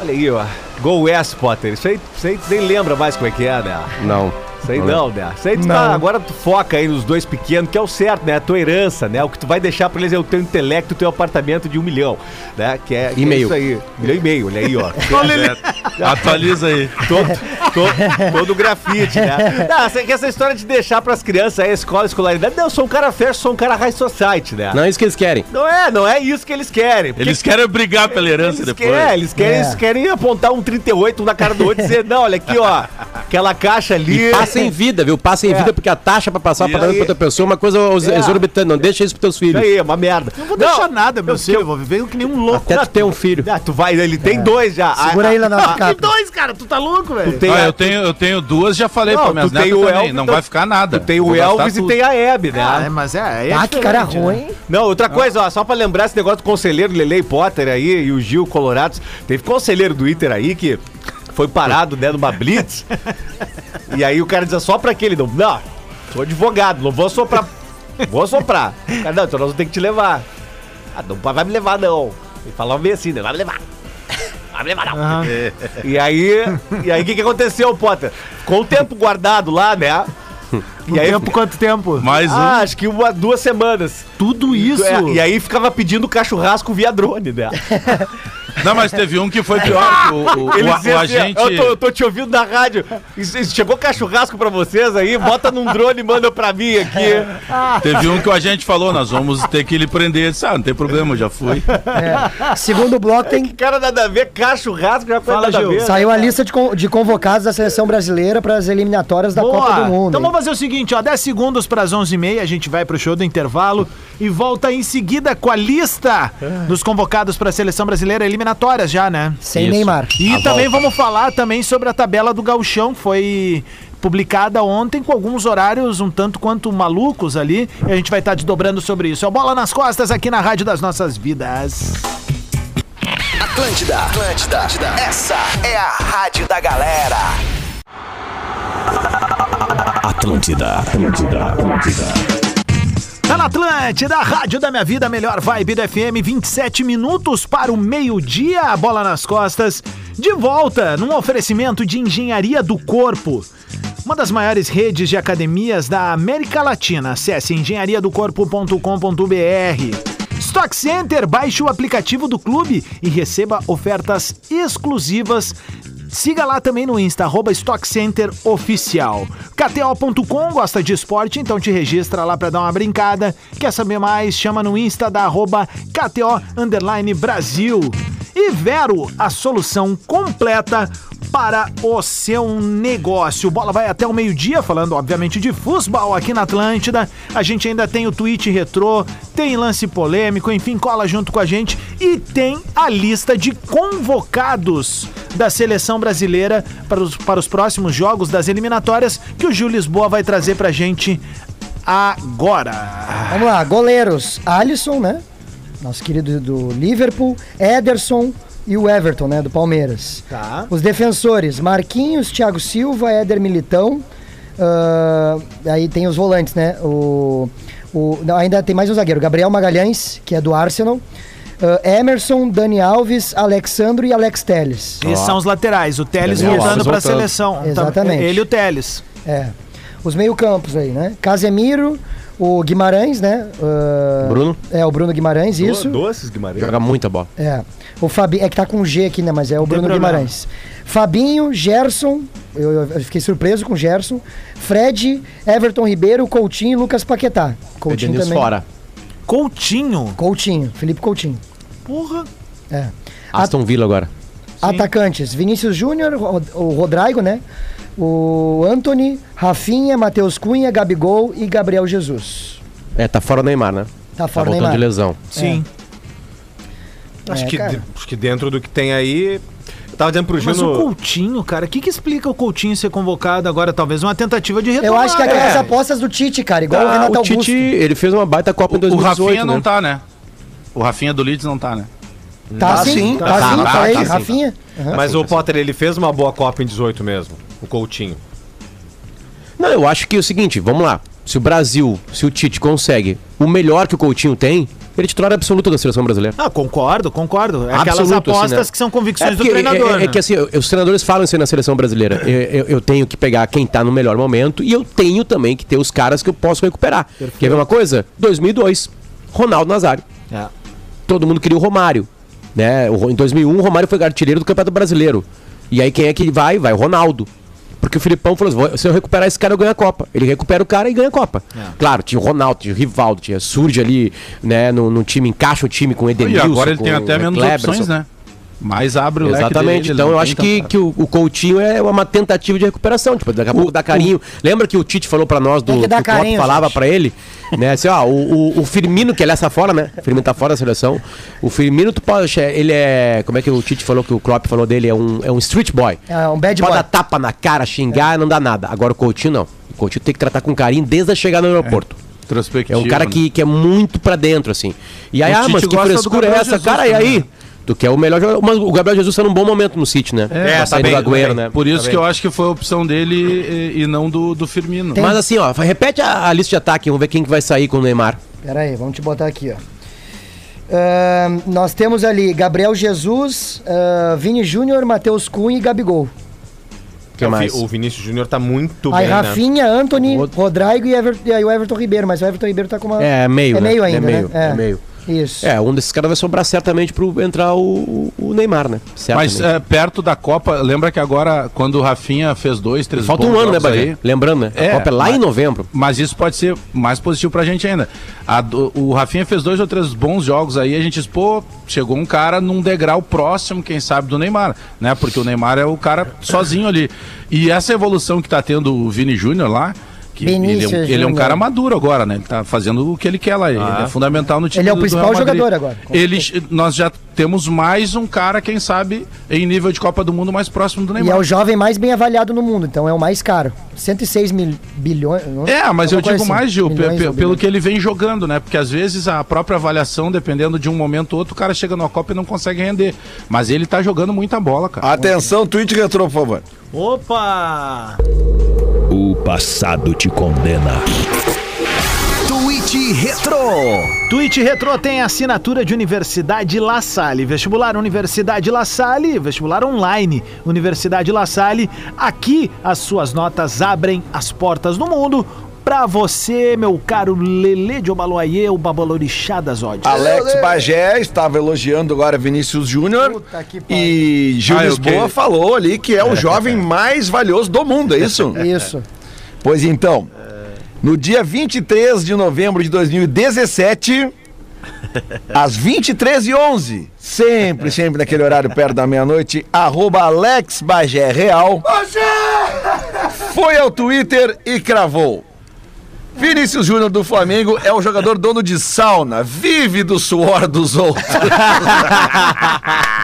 Speaker 3: Olha aí, ó. Go West, Potter. Isso aí, isso aí nem lembra mais como é que é, né?
Speaker 5: Não.
Speaker 3: Isso aí não, né? Isso aí tu tá, agora tu foca aí nos dois pequenos, que é o certo, né? A tua herança, né? O que tu vai deixar pra eles é o teu intelecto, o teu apartamento de um milhão, né? Que é, que é isso aí. Milhão e meio, olha aí, ó. (laughs)
Speaker 4: É, Atualiza aí.
Speaker 3: todo, todo, todo grafite, né? Não, essa, que essa história de deixar pras crianças aí, escola, escolaridade. Não, eu sou um cara fashion, sou um cara high society, né?
Speaker 5: Não é isso que eles querem.
Speaker 3: Não é, não é isso que eles querem. Porque
Speaker 4: Eles querem brigar pela herança
Speaker 3: eles
Speaker 4: depois.
Speaker 3: querem, eles querem,
Speaker 2: É.
Speaker 3: eles querem apontar um 38 um na cara do outro e dizer, não, olha aqui, ó, aquela caixa ali.
Speaker 5: E passa em vida, viu? Passa em
Speaker 3: É.
Speaker 5: vida, porque a taxa pra passar pra
Speaker 3: aí-
Speaker 5: outra pessoa é uma coisa
Speaker 3: É.
Speaker 5: exorbitante. Não deixa isso pros teus filhos.
Speaker 3: aí, é uma merda.
Speaker 1: Não vou deixar nada, meu
Speaker 3: eu-
Speaker 1: filho. Eu vou viver que nem um louco.
Speaker 5: Até tu ter um filho.
Speaker 3: Ah, tu vai, ele tem dois já.
Speaker 2: Segura
Speaker 3: Ah,
Speaker 2: aí, Leonardo
Speaker 1: Que
Speaker 2: DiCaprio.
Speaker 1: dois, cara? Tu tá louco, velho?
Speaker 3: Tem,
Speaker 4: Ah, eu, tenho, eu tenho duas, já falei
Speaker 3: Não,
Speaker 4: pra minhas
Speaker 3: tem
Speaker 4: netas também.
Speaker 3: Elvis,
Speaker 4: não
Speaker 3: tu-
Speaker 4: vai ficar nada.
Speaker 3: tu tem o Elvis e tem a Hebe, né?
Speaker 1: Ah, é, mas é. é
Speaker 2: Ah, que cara
Speaker 1: né?
Speaker 2: ruim.
Speaker 3: Não, outra coisa, ó, só pra lembrar esse negócio do conselheiro Lele Potter aí e o Gil Colorados. Teve conselheiro do Inter aí que foi parado, né, numa blitz. e aí o cara dizia só pra aquele, não, não, sou advogado, não vou soprar. Vou soprar. O Cara, não, então nós vamos ter que te levar. Ah, não vai me levar, não. Ele falava meio assim, né? Vai me levar. (laughs) Vai me levar, não. (laughs) E aí, e aí o que, que aconteceu, Potter? Ficou um tempo guardado lá, né?
Speaker 1: No tempo, quanto tempo?
Speaker 4: Mais um.
Speaker 3: Ah, acho que uma, duas semanas.
Speaker 1: Tudo isso.
Speaker 3: É, e aí ficava pedindo cachurrasco via drone, né? (laughs)
Speaker 4: Não, mas teve um que foi pior. que O, o, o,
Speaker 3: Ele
Speaker 4: o
Speaker 3: dizia assim,
Speaker 4: agente.
Speaker 3: eu, tô, eu tô te ouvindo na rádio. Isso- isso Chegou churrasco pra vocês aí? Bota num drone e manda pra mim aqui.
Speaker 4: Teve um que o agente falou, nós vamos ter que lhe prender. Disse, ah, não tem problema, eu já fui.
Speaker 2: É. Segundo bloco tem.
Speaker 3: Cara, nada a ver, churrasco já foi
Speaker 1: Fala,
Speaker 3: nada a
Speaker 1: Gil.
Speaker 3: ver.
Speaker 2: Saiu a lista de, con- de convocados da seleção brasileira para as eliminatórias da Copa do Mundo.
Speaker 1: Então vamos fazer o seguinte, ó, 10 segundos para as 11h30, a gente vai pro show do intervalo e volta em seguida com a lista dos convocados para a seleção brasileira eliminatórias já, né?
Speaker 2: Sem
Speaker 5: Isso.
Speaker 2: Neymar.
Speaker 1: E
Speaker 5: A
Speaker 1: também
Speaker 5: volta.
Speaker 1: vamos falar também sobre a tabela do Gauchão, que foi publicada ontem com alguns horários um tanto quanto malucos ali, e a gente vai estar desdobrando sobre isso. É o Bola nas Costas aqui na Rádio das Nossas Vidas.
Speaker 7: Atlântida, Atlântida, Atlântida. Essa é a rádio da galera.
Speaker 8: Atlântida, Atlântida, Atlântida.
Speaker 1: Tá na Atlântida, Rádio da Minha Vida, melhor vibe do FM, 27 minutos para o meio-dia, bola nas costas. De volta num oferecimento de engenharia do corpo. Uma das maiores redes de academias da América Latina. Acesse engenhariadocorpo.com.br. Stock Center, baixe o aplicativo do clube e receba ofertas exclusivas. Siga lá também no Insta, arroba Stock Center Oficial. KTO.com gosta de esporte, então te registra lá pra dar uma brincada. Quer saber mais? Chama no Insta da arroba KTO Underline Brasil. E Vero, a solução completa para o seu negócio. Bola vai até o meio-dia, falando obviamente de futebol aqui na Atlântida. A gente ainda tem o tweet retrô, tem lance polêmico, enfim, cola junto com a gente. E tem a lista de convocados da seleção brasileira para os, para os próximos jogos das eliminatórias que o Gil Lisboa vai trazer pra gente agora.
Speaker 2: Vamos lá, goleiros. Alisson, né? Nosso querido do Liverpool. Ederson e o Everton, né? Do Palmeiras.
Speaker 1: Tá.
Speaker 2: Os defensores, Marquinhos, Thiago Silva, Éder Militão. ah, aí tem os volantes, né? O, o, não, ainda tem mais um zagueiro, Gabriel Magalhães, que é do Arsenal. ah, Emerson, Dani Alves, Alexandro e Alex Teles.
Speaker 1: Esses são os laterais, o Teles
Speaker 5: Daniel
Speaker 1: voltando pra
Speaker 5: voltando.
Speaker 1: seleção.
Speaker 2: Exatamente.
Speaker 1: Ele e o Teles.
Speaker 2: É. Os meio-campos aí, né? Casemiro, o Guimarães, né? Ah,
Speaker 5: Bruno?
Speaker 2: É, o Bruno Guimarães, isso.
Speaker 3: Doces, Guimarães.
Speaker 5: Joga muita bola.
Speaker 2: É. O Fabinho. É que tá com G aqui, né? Mas é o Bruno
Speaker 1: problema.
Speaker 2: Guimarães. Fabinho, Gerson. Eu, eu fiquei surpreso com o Gerson. Fred, Everton Ribeiro, Coutinho e Lucas Paquetá. Coutinho também.
Speaker 5: fora.
Speaker 1: Coutinho.
Speaker 2: Coutinho, Felipe Coutinho.
Speaker 1: Porra.
Speaker 2: É.
Speaker 5: Aston Villa agora.
Speaker 2: Atacantes: Vinícius Júnior, o Rodrigo, né? O Anthony, Rafinha, Matheus Cunha, Gabigol e Gabriel Jesus.
Speaker 5: É, tá fora o Neymar, né?
Speaker 2: Tá
Speaker 5: Tá
Speaker 2: fora o
Speaker 5: voltando
Speaker 2: Neymar.
Speaker 5: de lesão.
Speaker 1: Sim.
Speaker 3: Acho,
Speaker 2: É,
Speaker 3: que,
Speaker 2: cara.
Speaker 3: acho que dentro do que tem aí. Eu tava dizendo pro Gil
Speaker 1: Mas o Coutinho, cara, o que, que explica o Coutinho ser convocado agora? Talvez uma tentativa de
Speaker 2: Eu
Speaker 1: retomada.
Speaker 2: acho que é aquelas
Speaker 1: É.
Speaker 2: apostas do Tite, cara, igual o
Speaker 5: Ah,
Speaker 2: Renato
Speaker 5: o
Speaker 2: Augusto.
Speaker 5: Tite, ele fez uma baita Copa em
Speaker 4: O
Speaker 5: 2018,
Speaker 4: Rafinha não
Speaker 5: né?
Speaker 4: tá, né? O Rafinha do Leeds não tá, né?
Speaker 2: Tá,
Speaker 6: Tá
Speaker 2: sim,
Speaker 6: sim,
Speaker 2: tá,
Speaker 5: tá,
Speaker 2: sim,
Speaker 5: tá, tá sim, tá.
Speaker 2: Rafinha. Aham.
Speaker 3: Mas o Potter, ele fez uma boa Copa em 18 mesmo. O Coutinho.
Speaker 5: Não, eu acho que é o seguinte, vamos lá. Se o Brasil, se o Tite consegue o melhor que o Coutinho tem, ele é titular absoluto da seleção brasileira.
Speaker 1: Ah, concordo, concordo. É aquelas
Speaker 5: Absoluto, assim,
Speaker 1: apostas
Speaker 5: né?
Speaker 1: que são convicções
Speaker 5: É
Speaker 1: do
Speaker 5: porque é-
Speaker 1: treinador.
Speaker 5: é,
Speaker 1: né?
Speaker 5: é que assim, os treinadores falam isso aí na seleção brasileira. Eu, eu- eu tenho que pegar quem tá no melhor momento e eu tenho também que ter os caras que eu posso recuperar. Quer ver uma coisa? 2002, Ronaldo Nazário.
Speaker 1: É.
Speaker 5: Todo mundo queria o Romário. Né? Em 2001, o Romário foi artilheiro do Campeonato Brasileiro. E aí quem é que vai? Vai o Ronaldo. Porque o Filipão falou assim, "Vou- se eu recuperar esse cara, eu ganho a Copa. Ele recupera o cara e ganha a Copa.
Speaker 1: É.
Speaker 5: Claro, tinha o Ronaldo, tinha o Rivaldo, tinha surge ali, né, no, no time, encaixa o time com o
Speaker 4: E
Speaker 5: Edenilson.
Speaker 4: agora ele tem até menos opções, né? Mas abre o leque
Speaker 5: Exatamente,
Speaker 4: dele, ele
Speaker 5: então eu acho que, que o, o Coutinho é uma tentativa de recuperação. Tipo, daqui a pouco dá carinho. Lembra que o Tite falou pra nós do
Speaker 2: Tem que
Speaker 5: o Klopp falava
Speaker 2: gente.
Speaker 5: pra ele? Né, assim, ó, o, o, o Firmino, que ele é fora, né? O Firmino tá fora da seleção. O Firmino, tu pode. Ele é. Como é que o Tite falou que o Klopp falou dele? É um, é um street boy.
Speaker 2: É um bad
Speaker 5: pode
Speaker 2: boy.
Speaker 5: dar tapa na cara, xingar, não dá nada. Agora o Coutinho não. O Coutinho tem que tratar com carinho desde a chegada no aeroporto. É
Speaker 4: Introspectivo,
Speaker 5: um cara
Speaker 4: né?
Speaker 5: que, que é muito pra dentro, assim. E aí,
Speaker 4: O
Speaker 5: ah,
Speaker 4: Tite
Speaker 5: mas que
Speaker 4: do
Speaker 5: frescura é essa?
Speaker 4: Jesus
Speaker 5: cara, e aí?
Speaker 4: né?
Speaker 5: Tu quer o melhor jogador. Mas o Gabriel Jesus tá num bom momento no City, né?
Speaker 3: É,
Speaker 5: tá
Speaker 3: tá bem,
Speaker 5: do
Speaker 3: tá
Speaker 5: Agüero,
Speaker 3: bem.
Speaker 5: né?
Speaker 4: Por isso
Speaker 3: Tá
Speaker 4: que
Speaker 3: bem.
Speaker 4: eu acho que foi a opção dele e, e não do, do Firmino.
Speaker 2: Tem-
Speaker 5: Mas assim, ó, repete a, a lista de ataque, vamos ver quem que vai sair com o Neymar.
Speaker 2: Pera aí, vamos te botar aqui, ó. Ahn, nós temos ali Gabriel Jesus, ah, Vini Júnior, Matheus Cunha e Gabigol.
Speaker 5: Que
Speaker 3: É,
Speaker 5: mais?
Speaker 3: o Vinícius Júnior tá muito
Speaker 2: aí
Speaker 3: bem, né?
Speaker 2: Rafinha, Anthony,
Speaker 5: Outro-
Speaker 2: Rodrigo e, Ever- e aí o Everton Ribeiro, mas o Everton Ribeiro tá com uma.
Speaker 5: É meio,
Speaker 2: É
Speaker 5: né?
Speaker 2: meio ainda,
Speaker 5: é meio,
Speaker 2: né?
Speaker 5: é.
Speaker 2: É.
Speaker 5: meio.
Speaker 2: Isso.
Speaker 5: É, um desses caras vai sobrar certamente pro entrar o, o Neymar, né?
Speaker 4: Mas
Speaker 5: Certamente.
Speaker 4: é, perto da Copa, lembra que agora, quando o Rafinha fez dois, três
Speaker 5: Falta um ano, né,
Speaker 4: aí,
Speaker 5: Lembrando, né? A
Speaker 4: É,
Speaker 5: Copa é lá
Speaker 4: mas-
Speaker 5: em novembro.
Speaker 4: Mas isso pode ser mais positivo pra gente ainda. A do- o Rafinha fez dois ou três bons jogos aí, a gente diz, pô, chegou um cara num degrau próximo, quem sabe, do Neymar, né? Porque o Neymar é o cara sozinho ali. E essa evolução que tá tendo o Vini Júnior lá, que ele, é um, ele é um cara maduro agora, né? Ele tá fazendo o que ele quer lá. Ele é fundamental no time
Speaker 2: Ele é o principal jogador agora,
Speaker 4: Ele, nós já temos mais um cara, quem sabe, em nível de Copa do Mundo mais próximo do
Speaker 2: E
Speaker 4: Neymar.
Speaker 2: é o jovem mais bem avaliado no mundo, então é o mais caro. 106 mil bilhões.
Speaker 4: É, mas eu digo
Speaker 2: assim,
Speaker 4: mais, Gil, pelo
Speaker 2: bilhões.
Speaker 4: que ele vem jogando, né? Porque às vezes a própria avaliação, dependendo de um momento ou outro, o cara chega numa Copa e não consegue render. Mas ele tá jogando muita bola, cara.
Speaker 6: Atenção, tweet retrô, por favor.
Speaker 1: Opa!
Speaker 8: O passado te condena.
Speaker 7: Tweet Retro.
Speaker 1: Twitch Retro tem assinatura de Universidade La Salle. Vestibular Universidade La Salle, vestibular online Universidade La Salle. Aqui as suas notas abrem as portas do mundo. Pra você, meu caro Lele de Obaloaiê, o babalorixá das ódios.
Speaker 6: Alex Bagé estava elogiando agora Vinícius Júnior e Gil
Speaker 4: Ah,
Speaker 6: Lisboa
Speaker 4: que-
Speaker 6: falou ali que é o (laughs) jovem mais valioso do mundo, é isso?
Speaker 2: Isso.
Speaker 6: Pois então, no dia 23 de novembro de 2017, (laughs) às 23h11, sempre, sempre naquele horário perto da meia-noite, arroba Alex Bagé Real, foi ao Twitter e cravou. Vinícius Júnior do Flamengo é o jogador dono de sauna, vive do suor dos outros. (laughs)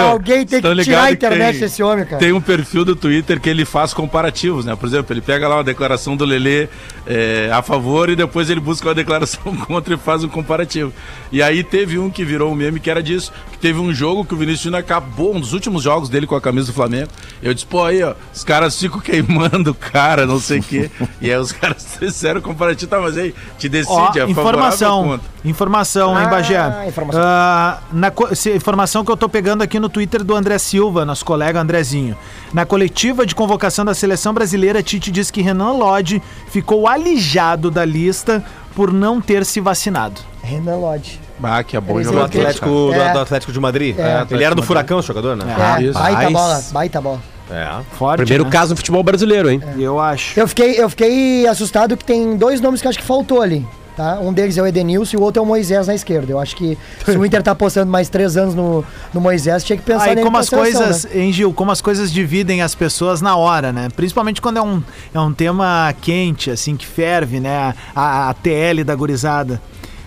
Speaker 2: Alguém tem que tirar a internet
Speaker 4: tem-
Speaker 2: desse homem, cara.
Speaker 4: Tem um perfil do Twitter que ele faz comparativos, né? Por exemplo, ele pega lá uma declaração do Lelê é, a favor e depois ele busca uma declaração (laughs) contra e faz um comparativo. E aí teve um que virou um meme que era disso, que teve um jogo que o Vinícius Júnior acabou, um dos últimos jogos dele com a camisa do Flamengo. Eu disse, pô, aí, ó, os caras ficam queimando o cara, não sei o quê. (laughs) E aí os caras (laughs) fizeram comparativo, tá, mas aí, te decide,
Speaker 1: Ó,
Speaker 4: é favorável ou
Speaker 1: informação, informação, hein,
Speaker 2: Ah,
Speaker 1: Bagé?
Speaker 2: informação.
Speaker 1: Ah, na se- informação que eu tô pegando aqui no Twitter do André Silva, nosso colega Andrezinho. Na coletiva de convocação da seleção brasileira, Tite diz que Renan Lodge ficou alijado da lista por não ter se vacinado.
Speaker 2: Renan Lodge.
Speaker 4: Ah, que é bom
Speaker 2: Ele
Speaker 3: Do
Speaker 4: jogador.
Speaker 2: Sim,
Speaker 3: Atlético, do,
Speaker 2: É.
Speaker 3: do Atlético de Madrid.
Speaker 2: É.
Speaker 3: Ele era do Furacão, esse jogador, né?
Speaker 2: É,
Speaker 4: isso.
Speaker 2: baita bola, baita bola.
Speaker 3: É.
Speaker 1: Forte,
Speaker 5: Primeiro
Speaker 1: né?
Speaker 5: caso no futebol brasileiro, hein?
Speaker 1: Eu acho.
Speaker 2: Eu fiquei, eu fiquei assustado que tem dois nomes que eu acho que faltou ali. Tá? Um deles é o Edenilson e o outro é o Moisés na esquerda. Eu acho que se o Inter tá apostando mais três anos no, no Moisés, tinha que pensar
Speaker 1: Aí
Speaker 2: nele
Speaker 1: como as
Speaker 2: seleção,
Speaker 1: coisas,
Speaker 2: né?
Speaker 1: hein, Gil, como as coisas dividem as pessoas na hora, né? Principalmente quando é um, é um tema quente, assim, que ferve, né? A, a TL da gurizada.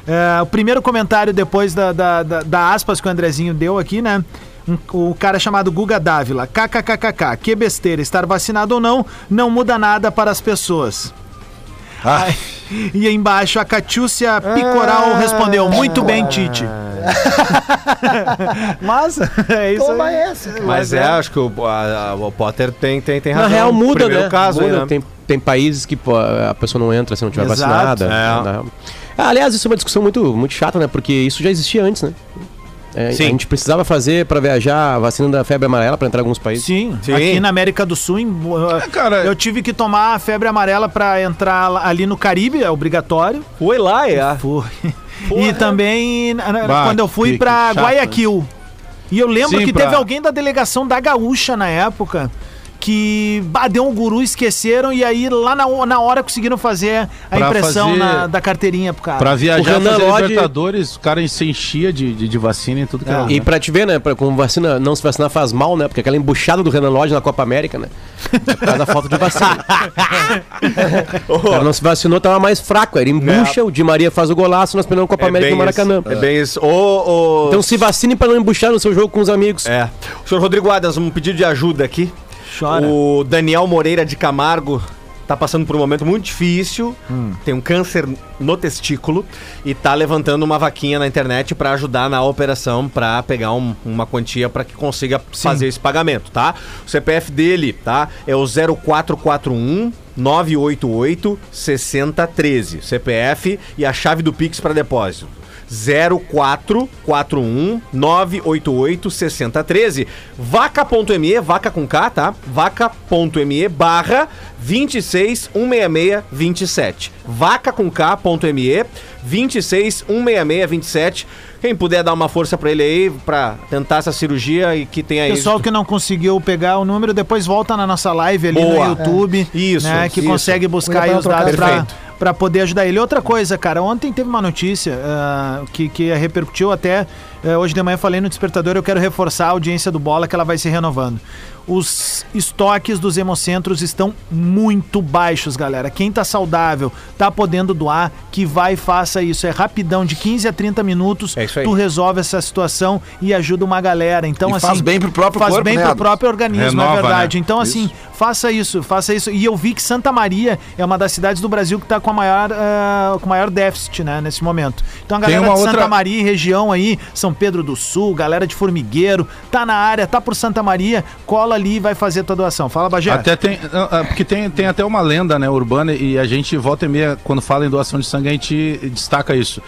Speaker 1: É, o primeiro comentário depois da, da, da- da aspas que o Andrezinho deu aqui, né? O cara chamado Guga Dávila. KKKKK. Que besteira. Estar vacinado ou não, não muda nada para as pessoas. Aí- e aí embaixo a Catiúcia Picoral respondeu: Muito bem, Tite. (laughs) Mas é isso
Speaker 2: Toma
Speaker 1: aí.
Speaker 2: essa.
Speaker 3: Mas é, acho que o, a- a- o Potter tem, tem, tem
Speaker 5: Na
Speaker 3: razão.
Speaker 5: real muda,
Speaker 3: Primeiro
Speaker 5: né?
Speaker 3: caso,
Speaker 5: Muda.
Speaker 3: aí, né?
Speaker 5: Tem, tem países que a pessoa não entra se não tiver
Speaker 1: Exato.
Speaker 5: vacinada.
Speaker 3: É.
Speaker 5: Ah, aliás, isso é uma discussão muito, muito chata, né? Porque isso já existia antes, né? É. A gente precisava fazer pra viajar a vacina da febre amarela pra entrar em alguns países.
Speaker 1: Sim,
Speaker 3: Sim.
Speaker 1: aqui na América do Sul, em-
Speaker 4: cara-
Speaker 1: eu tive que tomar a febre amarela pra entrar ali no Caribe, é obrigatório.
Speaker 3: Foi lá, é.
Speaker 1: Foi. E também na- na-
Speaker 4: Bah,
Speaker 1: quando eu fui
Speaker 4: que chato,
Speaker 1: Guayaquil. E eu lembro
Speaker 4: Sim,
Speaker 1: que
Speaker 4: pra-
Speaker 1: teve alguém da delegação da Gaúcha na época que bah, deu um guru, esqueceram e aí lá na, na hora conseguiram fazer a
Speaker 4: Pra
Speaker 1: impressão
Speaker 4: fazer-
Speaker 1: na- da carteirinha pro cara.
Speaker 4: Pra viajar,
Speaker 5: O Renan
Speaker 4: fazer
Speaker 5: Lodge-
Speaker 4: Libertadores, o cara se enchia de, de, de vacina e tudo que
Speaker 1: É.
Speaker 4: era
Speaker 5: E
Speaker 4: lugar.
Speaker 5: pra te ver, né? Pra, com vacina, não se vacinar faz mal, né? Porque aquela embuchada do Renan Lodge na Copa América, né? É por causa da falta de vacina. (laughs) o cara não se vacinou, tava mais fraco. Ele embucha, o Di Maria faz o golaço, nós perdemos a Copa América no Maracanã.
Speaker 3: isso. É bem isso. Ô, ô,
Speaker 5: Então se vacine pra não embuchar no seu jogo com os amigos.
Speaker 3: É. O senhor Rodrigo Adams, um pedido de ajuda aqui.
Speaker 1: Chora.
Speaker 3: O Daniel Moreira de Camargo tá passando por um momento muito difícil, tem um câncer no testículo e tá levantando uma vaquinha na internet pra ajudar na operação, pra pegar um- uma quantia pra que consiga fazer esse pagamento, tá? O CPF dele, tá? É o 0441 988 6013. CPF e a chave do Pix pra depósito. 0441 988 6013. Vaca.me, vaca com K, tá? Vaca.me barra 26 166 27. Vaca com K.me 26 166 27. Quem puder dar uma força pra ele aí, pra tentar essa cirurgia e que tenha
Speaker 1: Pessoal
Speaker 3: êxito.
Speaker 1: que não conseguiu pegar o número, depois volta na nossa live ali
Speaker 3: Boa.
Speaker 1: no YouTube.
Speaker 3: Isso,
Speaker 1: Né, que
Speaker 3: isso.
Speaker 1: consegue buscar aí os dados pra, Pra poder ajudar ele. Outra coisa, cara, ontem teve uma notícia ah, que, que repercutiu até. eh, hoje de manhã falei no despertador, eu quero reforçar a audiência do bola que ela vai se renovando. Os estoques dos hemocentros estão muito baixos, galera. Quem tá saudável, tá podendo doar, que vai e faça isso. É rapidão, de 15 a 30 minutos,
Speaker 3: É isso
Speaker 1: tu resolve essa situação e ajuda uma galera. Então,
Speaker 6: E
Speaker 1: assim.
Speaker 6: faz bem pro próprio
Speaker 1: faz
Speaker 6: corpo,
Speaker 1: bem
Speaker 6: né,
Speaker 1: pro próprio organismo,
Speaker 4: Renova,
Speaker 1: é verdade.
Speaker 4: né?
Speaker 1: Então, assim, faça isso, faça isso. E eu vi que Santa Maria é uma das cidades do Brasil que tá com a maior, ah, com maior déficit, né, nesse momento. Então a galera
Speaker 4: uma
Speaker 1: de Santa
Speaker 4: outra-
Speaker 1: Maria e região aí, São Pedro do Sul, galera de Formigueiro, tá na área, tá por Santa Maria, cola ali e vai fazer tua doação. Fala, Bagé.
Speaker 4: Até tem, ah, porque tem, tem até uma lenda, né, urbana, e a gente volta e meia, quando fala em doação de sangue, a gente destaca isso.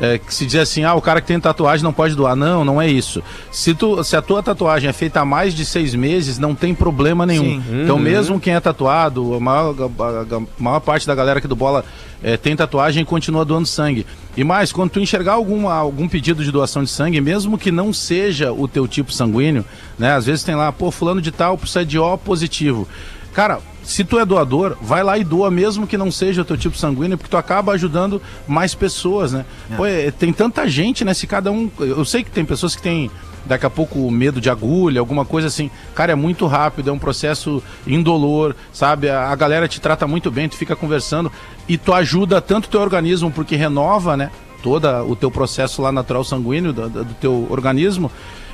Speaker 4: É, que se diz assim, ah, o cara que tem tatuagem não pode doar. Não, não é isso. Se, tu, se a tua tatuagem é feita há mais de seis meses, não tem problema nenhum.
Speaker 1: Sim.
Speaker 4: Então, mesmo quem é tatuado, a maior, a- a- maior parte da galera aqui do Bola é, tem tatuagem e continua doando sangue. E mais, quando tu enxergar alguma, algum pedido de doação de sangue, mesmo que não seja o teu tipo sanguíneo, né? Às vezes tem lá, pô, fulano de tal precisa de O positivo. Cara, se tu é doador, vai lá e doa, mesmo que não seja o teu tipo sanguíneo, porque tu acaba ajudando mais pessoas, né? Pô, é, tem tanta gente, né? Se cada um. Eu sei que tem pessoas que têm daqui a pouco medo de agulha, alguma coisa assim. Cara, é muito rápido, é um processo indolor, sabe? A, a galera te trata muito bem, tu fica conversando e tu ajuda tanto o teu organismo, porque renova, né? Todo o teu processo lá natural sanguíneo do, do teu organismo.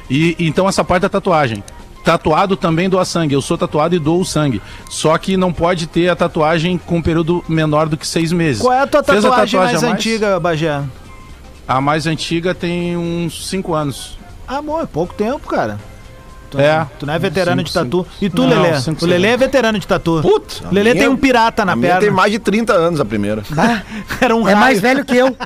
Speaker 4: E então essa parte da tatuagem. Tatuado também doa sangue. Eu sou tatuado e dou sangue. Só que não pode ter a tatuagem com um período menor do que seis meses.
Speaker 1: Qual é a tua
Speaker 4: Fez a
Speaker 1: tatuagem, mais,
Speaker 4: a
Speaker 1: antiga, Bagé?
Speaker 4: A mais antiga tem uns cinco anos.
Speaker 1: Ah, bom, é pouco tempo, cara. Tu,
Speaker 4: É.
Speaker 1: tu não é veterano
Speaker 4: Cinco,
Speaker 1: de tatu. E tu,
Speaker 4: Não,
Speaker 1: Lelê?
Speaker 4: cinco,
Speaker 1: o Lelê é veterano de tatu.
Speaker 6: Putz,
Speaker 1: Lelê
Speaker 6: minha-
Speaker 1: tem um pirata na
Speaker 6: A minha
Speaker 1: perna.
Speaker 6: tem mais de 30 anos a primeira.
Speaker 1: Era um
Speaker 2: É
Speaker 1: raio.
Speaker 2: mais velho que eu. (laughs)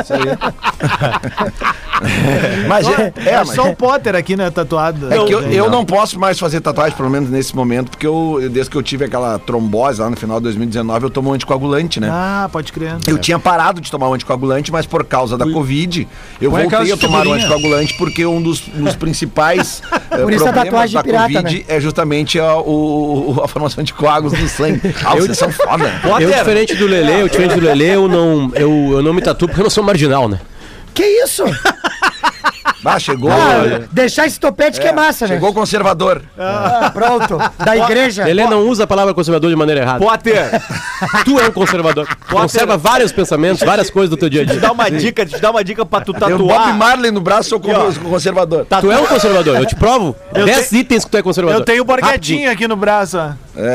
Speaker 6: Isso aí. (laughs) mas é, é,
Speaker 1: É
Speaker 6: mas
Speaker 1: só o Potter aqui, né, tatuado.
Speaker 6: é que eu, eu não posso mais fazer tatuagem, pelo menos nesse momento, porque eu, desde que eu tive aquela trombose lá no final de 2019, eu tomo um anticoagulante, né?
Speaker 1: Ah, pode crer.
Speaker 6: Eu tinha parado de tomar o anticoagulante, mas por causa da Covid, eu voltei a tomar o
Speaker 4: figurinhas.
Speaker 6: anticoagulante porque um dos, dos principais (laughs) (laughs)
Speaker 2: Por isso a tatuagem
Speaker 6: da
Speaker 2: pirata,
Speaker 6: Covid é justamente a, o, a formação de coágulos no sangue. (laughs) Ah, vocês são foda. (laughs)
Speaker 5: Eu, diferente do Lelê, eu diferente do Lelê, eu não, eu, eu não me tatuo porque eu não sou marginal, né?
Speaker 2: Que isso?
Speaker 6: Ah, chegou.
Speaker 2: Ah, deixar esse topete que é massa, né?
Speaker 6: Chegou o conservador.
Speaker 2: Ah, pronto. Da igreja.
Speaker 5: Lelê não usa a palavra conservador de maneira errada.
Speaker 3: Potter, (laughs)
Speaker 5: Tu é um conservador. Conserva vários pensamentos, várias coisas do teu dia a
Speaker 3: te
Speaker 5: dia.
Speaker 3: dar uma dica, te dar uma dica pra tu
Speaker 6: Tem o Bob
Speaker 3: tatuar.
Speaker 6: Marley no braço, sou con- conservador.
Speaker 5: Tu é um conservador, eu te provo. (laughs) 10 itens que tu é conservador.
Speaker 1: Eu tenho borguetinho aqui no braço, ó.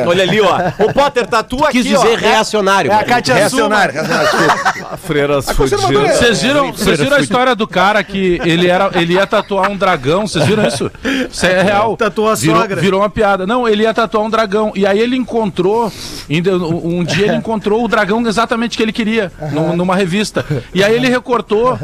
Speaker 3: Olha ali, ó. O Potter tatua
Speaker 5: Quis
Speaker 3: aqui, ó.
Speaker 5: dizer reacionário.
Speaker 1: É a Cátia
Speaker 6: Reacionário, reacionário.
Speaker 3: Freiras
Speaker 6: conservador é-
Speaker 4: Vocês viram, vocês viram a história do cara que ele, era, ele ia tatuar um dragão? Vocês viram isso? Isso é real.
Speaker 1: Tatuou a
Speaker 4: virou,
Speaker 1: sogra.
Speaker 4: Virou uma piada. Não, ele ia tatuar um dragão. E aí ele encontrou, um dia ele encontrou o dragão exatamente que ele queria, num- numa revista. E aí ele recortou.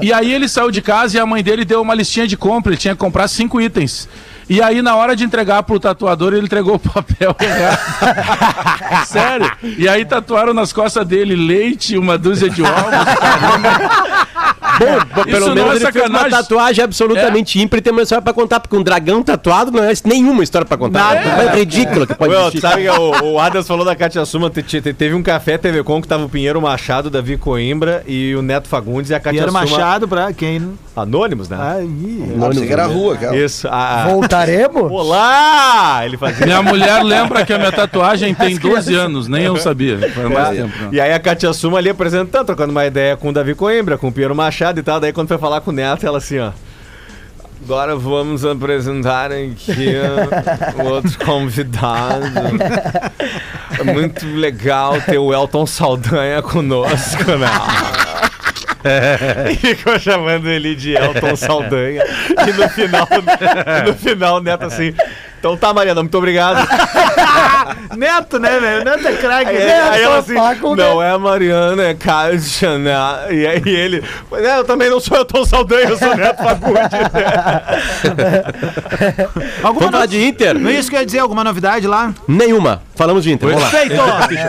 Speaker 4: E aí ele saiu de casa e a mãe dele deu uma listinha de compra. Ele tinha que comprar cinco itens. E aí, na hora de entregar pro tatuador, ele entregou o papel errado. (laughs) Sério. E aí tatuaram nas costas dele leite, uma dúzia de ovos. (laughs)
Speaker 5: Bom, pelo
Speaker 4: Isso não
Speaker 5: menos
Speaker 4: é
Speaker 5: ele fez uma tatuagem absolutamente ímpar e tem uma história pra contar, porque um dragão tatuado não é nenhuma história pra contar.
Speaker 1: Nada.
Speaker 5: É ridículo que pode existir.
Speaker 3: sabe que o, o Adams falou da Katia Suma, te- te- teve um café TV Com que tava o Pinheiro Machado, Davi Coimbra e o Neto Fagundes e a Katia Suma.
Speaker 1: Machado pra quem.
Speaker 3: Anônimos, né?
Speaker 1: Aí.
Speaker 6: Ah, pensei que era a rua, cara.
Speaker 3: Isso. A...
Speaker 2: Voltaremos?
Speaker 3: Olá! Ele fazia.
Speaker 4: Minha mulher lembra que a minha (laughs) tatuagem tem 12 anos, nem eu sabia. Foi mais tempo. né?
Speaker 3: E aí a Katia Suma ali apresentando, trocando uma ideia com o Davi Coimbra, com o Pinheiro Machado e tal. Daí quando foi falar com o Neto, ela assim, ó. Agora vamos apresentar aqui o outro convidado. É (laughs) muito legal ter o Elton Saldanha conosco, né? (laughs) (laughs) E ficou chamando ele de Elton Saldanha. E no final, (laughs) no final o Neto assim. Então tá, Mariana, muito obrigado. (laughs)
Speaker 1: Neto, né, velho? Neto é craque.
Speaker 3: Aí,
Speaker 1: Neto,
Speaker 3: aí ela assim, não é a Mariana, é Kátia, né? E aí ele, "Mas, é, eu também não sou eu Tom Saldanha, eu sou Neto Fagundes. (laughs)
Speaker 1: Alguma
Speaker 5: Vamos falar
Speaker 1: no-
Speaker 5: de Inter?
Speaker 1: Não é isso que eu ia dizer? Alguma novidade lá?
Speaker 5: Nenhuma. Falamos de Inter. Vamos lá.
Speaker 1: Feito!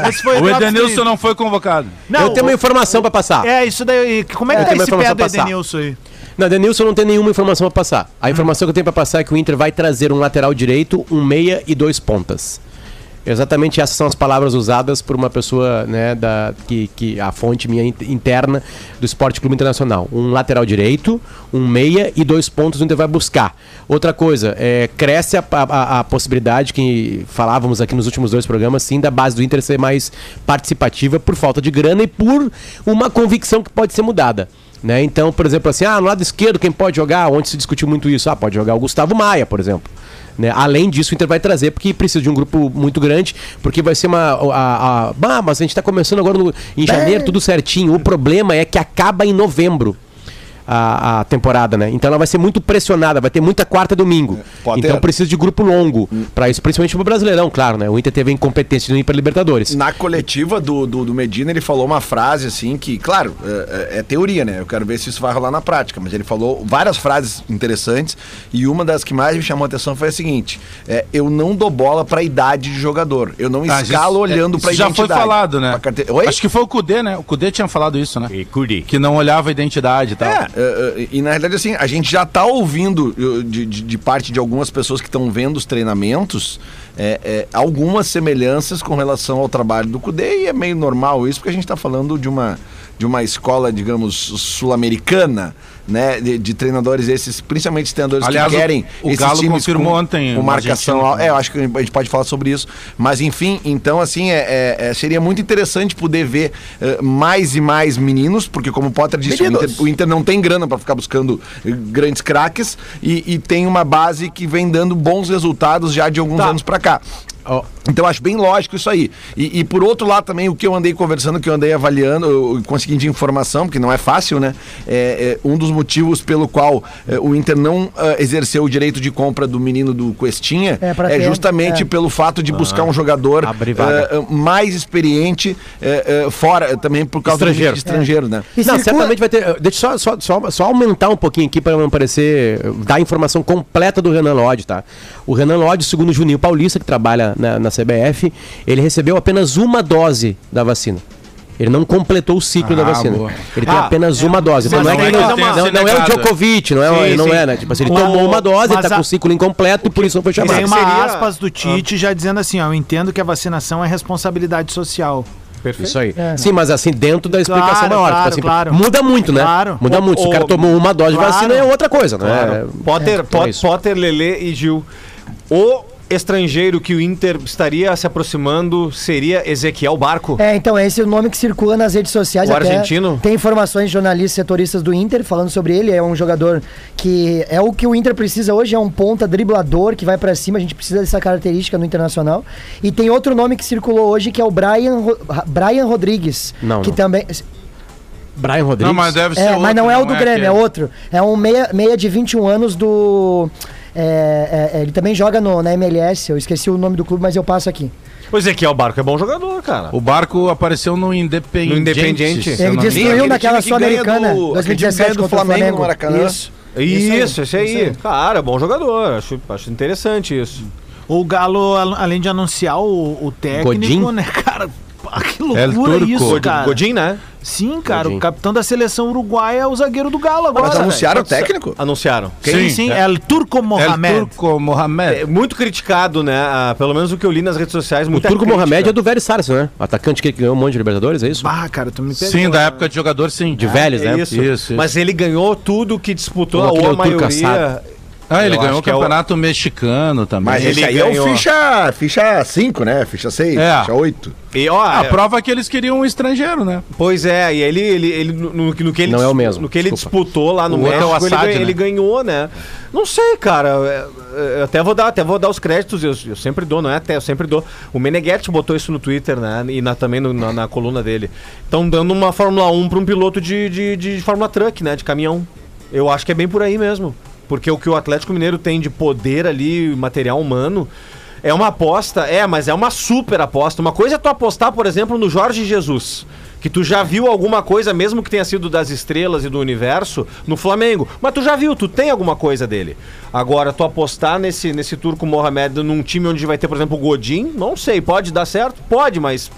Speaker 1: Esse foi
Speaker 4: O Edenilson não foi convocado.
Speaker 1: Não,
Speaker 5: eu tenho uma informação pra passar.
Speaker 1: É, isso daí. Como é que
Speaker 5: Eu
Speaker 1: tá esse pé do. Edenilson aí?
Speaker 5: Não, Denilson não tem nenhuma informação pra passar. A informação que eu tenho pra passar é que o Inter vai trazer um lateral direito, um meia e dois pontas. Exatamente essas são as palavras usadas por uma pessoa, né, da, que, que a fonte minha in- interna do Esporte Clube Internacional. Um lateral direito, um meia e dois pontos o Inter vai buscar. Outra coisa, é, cresce a, a- a possibilidade que falávamos aqui nos últimos dois programas, sim, da base do Inter ser mais participativa por falta de grana e por uma convicção que pode ser mudada. Né? Então, por exemplo, assim, ah, no lado esquerdo quem pode jogar? Onde se discutiu muito isso? Ah, pode jogar o Gustavo Maia, por exemplo. Né? Além disso, o Inter vai trazer, porque precisa de um grupo muito grande, porque vai ser uma. A, a, mas a gente está começando agora no- em janeiro, tudo certinho. O problema é que acaba em novembro. A, a temporada, né? Então ela vai ser muito pressionada, vai ter muita quarta e domingo.
Speaker 6: Pode
Speaker 5: então
Speaker 6: ter.
Speaker 5: precisa de grupo longo para isso, principalmente pro Brasileirão, claro, né? O Inter teve incompetência de não ir para Libertadores.
Speaker 6: Na coletiva do, do, do Medina, ele falou uma frase assim que, claro, é, é- é teoria, né? Eu quero ver se isso vai rolar na prática, mas ele falou várias frases interessantes e uma das que mais me chamou a atenção foi a seguinte: é, eu não dou bola pra idade de jogador. Eu não
Speaker 4: Ah,
Speaker 6: escalo
Speaker 4: isso-
Speaker 6: olhando
Speaker 4: isso
Speaker 6: pra
Speaker 4: já
Speaker 6: identidade.
Speaker 4: foi falado, né?
Speaker 6: Pra carte- Oi?
Speaker 4: Acho que foi o Cudê, né? O Cudê tinha falado isso, né?
Speaker 3: E Cudi.
Speaker 4: Que não olhava a identidade e tal.
Speaker 6: É, é, é, e na realidade, assim, a gente já tá ouvindo de, de- de parte de algumas pessoas que estão vendo os treinamentos é, é, algumas semelhanças com relação ao trabalho do Cudê, e é meio normal isso, porque a gente está falando de uma, de uma escola, digamos, sul-americana, né? De, de treinadores esses, principalmente os treinadores
Speaker 4: Aliás,
Speaker 6: que querem.
Speaker 4: o- o
Speaker 6: esses
Speaker 4: Galo
Speaker 6: times
Speaker 4: confirmou
Speaker 6: com,
Speaker 4: ontem
Speaker 6: Com marcação. É, eu acho que a gente pode falar sobre isso. Mas enfim, então assim, é, é- é- seria muito interessante poder ver eh, mais e mais meninos, porque como o Potter disse, o. Inter, o Inter não tem grana para ficar buscando eh, grandes craques e, e tem uma base que vem dando bons resultados já de alguns anos para cá. Então eu acho bem lógico isso aí. E, e por outro lado também, o que eu andei conversando, que eu andei avaliando, eu consegui de informação, porque não é fácil, né? É, é um dos motivos pelo qual é, o Inter não ah, exerceu o direito de compra do menino do Cuestinha
Speaker 2: É,
Speaker 6: é,
Speaker 2: ter,
Speaker 6: justamente
Speaker 2: é.
Speaker 6: pelo fato de buscar um jogador ah, ah, mais experiente eh, fora, também por causa
Speaker 5: Estrangeiro.
Speaker 6: do estrangeiro, né?
Speaker 2: E
Speaker 5: Não,
Speaker 2: circula-
Speaker 5: certamente vai ter. Deixa eu só, só, só, só aumentar um pouquinho aqui para não parecer. dar a informação completa do Renan Lodge, tá? O Renan Lodge, segundo o Juninho Paulista, que trabalha na, na CBF, ele recebeu apenas uma dose da vacina. Ele não completou o ciclo
Speaker 4: Ah,
Speaker 5: da vacina.
Speaker 4: boa.
Speaker 5: Ele tem
Speaker 1: Ah,
Speaker 5: apenas uma dose. Então não é,
Speaker 1: não
Speaker 5: que
Speaker 1: é
Speaker 5: ele não, não, não é o. Djokovic, não é,
Speaker 3: Sim,
Speaker 5: não
Speaker 3: sim.
Speaker 5: é, né? Tipo assim, ele
Speaker 1: O-
Speaker 5: tomou uma dose, ele tá
Speaker 1: a-
Speaker 5: com o ciclo incompleto e por isso não foi
Speaker 1: Tem
Speaker 5: chamado.
Speaker 1: uma
Speaker 3: seria-
Speaker 1: aspas do Tite já dizendo assim, ó, eu entendo que a vacinação é responsabilidade social.
Speaker 5: Isso aí. Sim, mas assim, dentro da explicação
Speaker 1: Claro,
Speaker 5: maior.
Speaker 1: claro,
Speaker 5: tipo assim,
Speaker 1: claro.
Speaker 5: Muda muito, né?
Speaker 1: Claro.
Speaker 5: Muda muito. Se o cara
Speaker 3: O-
Speaker 5: tomou uma dose
Speaker 1: Claro.
Speaker 5: de vacina, é outra coisa, né?
Speaker 3: Claro. Potter,
Speaker 5: então é
Speaker 3: Pot-
Speaker 5: isso.
Speaker 3: Potter, Lelê e Gil. O estrangeiro que o Inter estaria se aproximando seria Ezequiel Barco.
Speaker 2: É, então, esse é o nome que circula nas redes sociais.
Speaker 3: O argentino?
Speaker 2: Tem informações de jornalistas setoristas do Inter falando sobre ele. É um jogador que é o que o Inter precisa hoje, é um ponta driblador que vai pra cima. A gente precisa dessa característica no Internacional. E tem outro nome que circulou hoje que é o Brian, Ro- Brian Rodrigues.
Speaker 5: Não,
Speaker 2: Que
Speaker 5: não.
Speaker 2: também.
Speaker 5: Brian Rodrigues.
Speaker 4: Não, mas deve ser
Speaker 2: É,
Speaker 4: outro,
Speaker 2: mas não é o do Grêmio, é
Speaker 4: aquele.
Speaker 2: outro. É um meia, meia de 21 anos do. É, é, ele também joga no, na MLS. Eu esqueci o nome do clube, mas eu passo aqui.
Speaker 3: O Ezequiel Barco é bom jogador, cara.
Speaker 4: O barco apareceu no Independiente.
Speaker 3: No Independiente?
Speaker 2: Ele destruiu naquela
Speaker 6: que
Speaker 2: Sul-Americana,
Speaker 6: do- aquele time que
Speaker 2: 2017
Speaker 6: ganha do
Speaker 2: contra o
Speaker 6: Flamengo
Speaker 2: Flamengo.
Speaker 6: no Maracanã.
Speaker 2: Isso.
Speaker 3: Isso, esse aí.
Speaker 2: Isso aí.
Speaker 3: Cara, bom jogador. Acho, acho interessante isso.
Speaker 1: O Galo, al- além de anunciar o, o técnico,
Speaker 5: Godin?
Speaker 1: né, (laughs) cara? Pá, (laughs) Que loucura isso,
Speaker 3: God-
Speaker 1: cara.
Speaker 3: Godin, né?
Speaker 1: Sim, cara,
Speaker 5: Godin.
Speaker 1: o capitão da seleção uruguaia é o zagueiro do Galo agora.
Speaker 6: Mas
Speaker 1: velho.
Speaker 6: anunciaram o técnico?
Speaker 3: Anunciaram.
Speaker 1: Sim,
Speaker 4: Sim,
Speaker 1: sim,
Speaker 4: é.
Speaker 1: é o Turco Mohamed.
Speaker 4: El Turco Mohamed.
Speaker 3: É muito criticado, né? Ah, pelo menos o que eu li nas redes sociais.
Speaker 5: O Turco
Speaker 3: crítica.
Speaker 5: Mohamed é do velho Sarso, né? O atacante que ganhou um monte de Libertadores, é isso?
Speaker 1: Bah, cara, tu me pegou.
Speaker 4: Sim, da época de jogador, sim.
Speaker 5: De velhos,
Speaker 3: É
Speaker 5: né?
Speaker 3: isso.
Speaker 4: Isso, isso.
Speaker 3: Mas ele ganhou tudo que disputou,
Speaker 5: ou
Speaker 3: a
Speaker 5: é o Turco
Speaker 3: maioria.
Speaker 5: assado.
Speaker 4: Ah, ele
Speaker 3: Eu
Speaker 4: ganhou
Speaker 3: acho
Speaker 4: o
Speaker 3: que é o-
Speaker 4: campeonato mexicano também.
Speaker 6: Mas
Speaker 3: Ele
Speaker 6: esse aí é
Speaker 3: ganhou.
Speaker 6: o ficha, ficha 5, né? Ficha 6,
Speaker 4: É.
Speaker 6: ficha 8.
Speaker 3: E, ó,
Speaker 4: A
Speaker 3: é-
Speaker 4: prova é que eles queriam um estrangeiro, né?
Speaker 3: Pois é, e ele, ele, ele no, no que- no que ele
Speaker 5: Não é o mesmo,
Speaker 3: No que ele
Speaker 5: desculpa.
Speaker 3: disputou lá no
Speaker 4: O é
Speaker 3: México, ele,
Speaker 4: Assad,
Speaker 3: ganha-
Speaker 4: né?
Speaker 3: ele ganhou, né? Não sei, cara. é, é, até vou dar, até vou dar os créditos, eu, eu sempre dou, não é até, eu sempre dou. O Meneghetti botou isso no Twitter, né? E na- também no- na, na coluna dele. Estão dando uma Fórmula 1 para um piloto de, de, de Fórmula Truck, né? De caminhão. Eu acho que é bem por aí mesmo. Porque o que o Atlético Mineiro tem de poder ali, material humano, é uma aposta, é, mas é uma super aposta. Uma coisa é tu apostar, por exemplo, no Jorge Jesus. Que tu já viu alguma coisa, mesmo que tenha sido das estrelas e do universo, no Flamengo. Mas tu já viu, tu tem alguma coisa dele. Agora, tu apostar nesse, nesse turco Mohamed num time onde vai ter, por exemplo, o Godin, não sei, pode dar certo? Pode, mas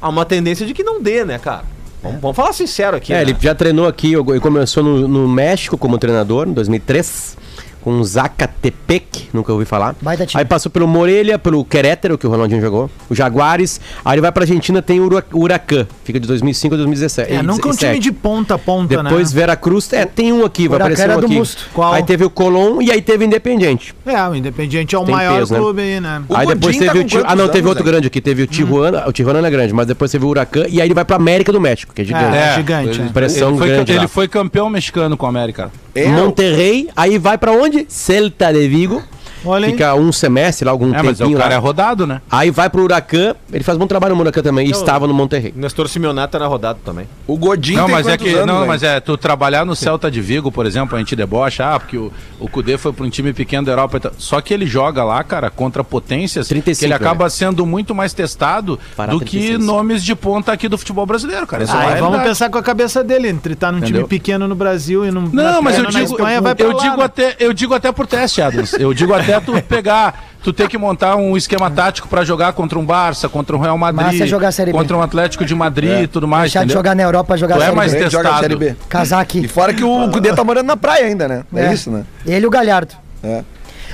Speaker 3: há uma tendência de que não dê, né, cara? Vamos, vamos falar sincero aqui.
Speaker 5: É,
Speaker 3: né?
Speaker 5: ele já treinou aqui, ele começou no, no México como treinador, em 2003, com o Zacatepec, nunca ouvi falar.
Speaker 2: Baita time.
Speaker 5: Aí passou pelo Morelia, pelo Querétaro, que o Ronaldinho jogou, o Jaguares, aí ele vai pra Argentina, tem o Ura- Huracan, fica de 2005 a 2017.
Speaker 1: É, nunca um time
Speaker 5: 17.
Speaker 1: de ponta a ponta,
Speaker 5: Depois
Speaker 1: né?
Speaker 5: Veracruz, é, tem um aqui, vai
Speaker 2: Huracan
Speaker 5: aparecer
Speaker 2: era
Speaker 5: um
Speaker 2: do
Speaker 5: aqui.
Speaker 2: Musto.
Speaker 1: Qual?
Speaker 5: Aí teve o Colón e aí teve o Independiente.
Speaker 1: É, o Independiente é o
Speaker 5: Tem
Speaker 1: maior
Speaker 5: peso, né?
Speaker 1: clube aí, né?
Speaker 6: O
Speaker 5: aí depois
Speaker 6: Godin tá
Speaker 5: teve o
Speaker 6: com
Speaker 5: Ti- Ah, não, teve
Speaker 6: anos,
Speaker 5: outro
Speaker 6: hein?
Speaker 5: grande aqui, teve o Tijuana, o Tijuana não é grande, mas depois teve o Huracan e aí ele vai pra América do México, que é gigante.
Speaker 1: É, gigante,
Speaker 4: Ele,
Speaker 1: é.
Speaker 5: Pressão
Speaker 4: ele foi,
Speaker 5: grande
Speaker 4: ele
Speaker 5: lá.
Speaker 4: foi campeão mexicano com a América.
Speaker 6: É,
Speaker 5: Monterrey, aí vai pra onde? Celta de Vigo.
Speaker 1: Olha aí.
Speaker 5: Fica um semestre lá, algum
Speaker 4: É, mas o
Speaker 5: tempinho
Speaker 4: cara é rodado, né?
Speaker 5: Aí vai pro Huracan, ele faz bom trabalho no Huracan também, e estava no Monterrey.
Speaker 3: Nestor Simeonato tá na rodada também.
Speaker 6: O Godin
Speaker 4: Não,
Speaker 6: tem
Speaker 4: mas é que
Speaker 6: anos,
Speaker 4: não,
Speaker 6: hein?
Speaker 4: mas é tu trabalhar no Celta de Vigo, por exemplo, a gente debocha, ah, porque o, o Cudê foi para um time pequeno da Europa, só que ele joga lá, cara, contra potências,
Speaker 5: 35,
Speaker 4: que ele acaba
Speaker 5: né?
Speaker 4: sendo muito mais testado
Speaker 5: Pará,
Speaker 4: do que
Speaker 5: 36.
Speaker 4: nomes de ponta aqui do futebol brasileiro, cara. Isso é uma
Speaker 1: Aí vamos
Speaker 4: realidade.
Speaker 1: pensar com a cabeça dele, entre estar num time
Speaker 4: Entendeu?
Speaker 1: pequeno no Brasil e num
Speaker 4: Não, mas eu digo,
Speaker 1: Espanha, vai pra
Speaker 4: eu
Speaker 1: lá,
Speaker 4: digo
Speaker 1: né?
Speaker 4: até, eu digo até por teste, Adams. Eu digo até tu pegar, tu ter que montar um esquema tático pra jogar contra um Barça, contra um Real Madrid,
Speaker 2: Massa é jogar a Série B.
Speaker 4: contra um Atlético de Madrid e tudo mais,
Speaker 2: Deixar de
Speaker 4: entendeu?
Speaker 2: jogar na Europa, jogar
Speaker 4: Tu é
Speaker 2: Série
Speaker 4: mais
Speaker 2: B.
Speaker 4: Testado.
Speaker 6: Série B.
Speaker 2: Casaque.
Speaker 6: E fora que o Cudê tá morando na praia ainda, né? É,
Speaker 2: É.
Speaker 6: isso, né?
Speaker 2: Ele e o Galhardo.
Speaker 6: É.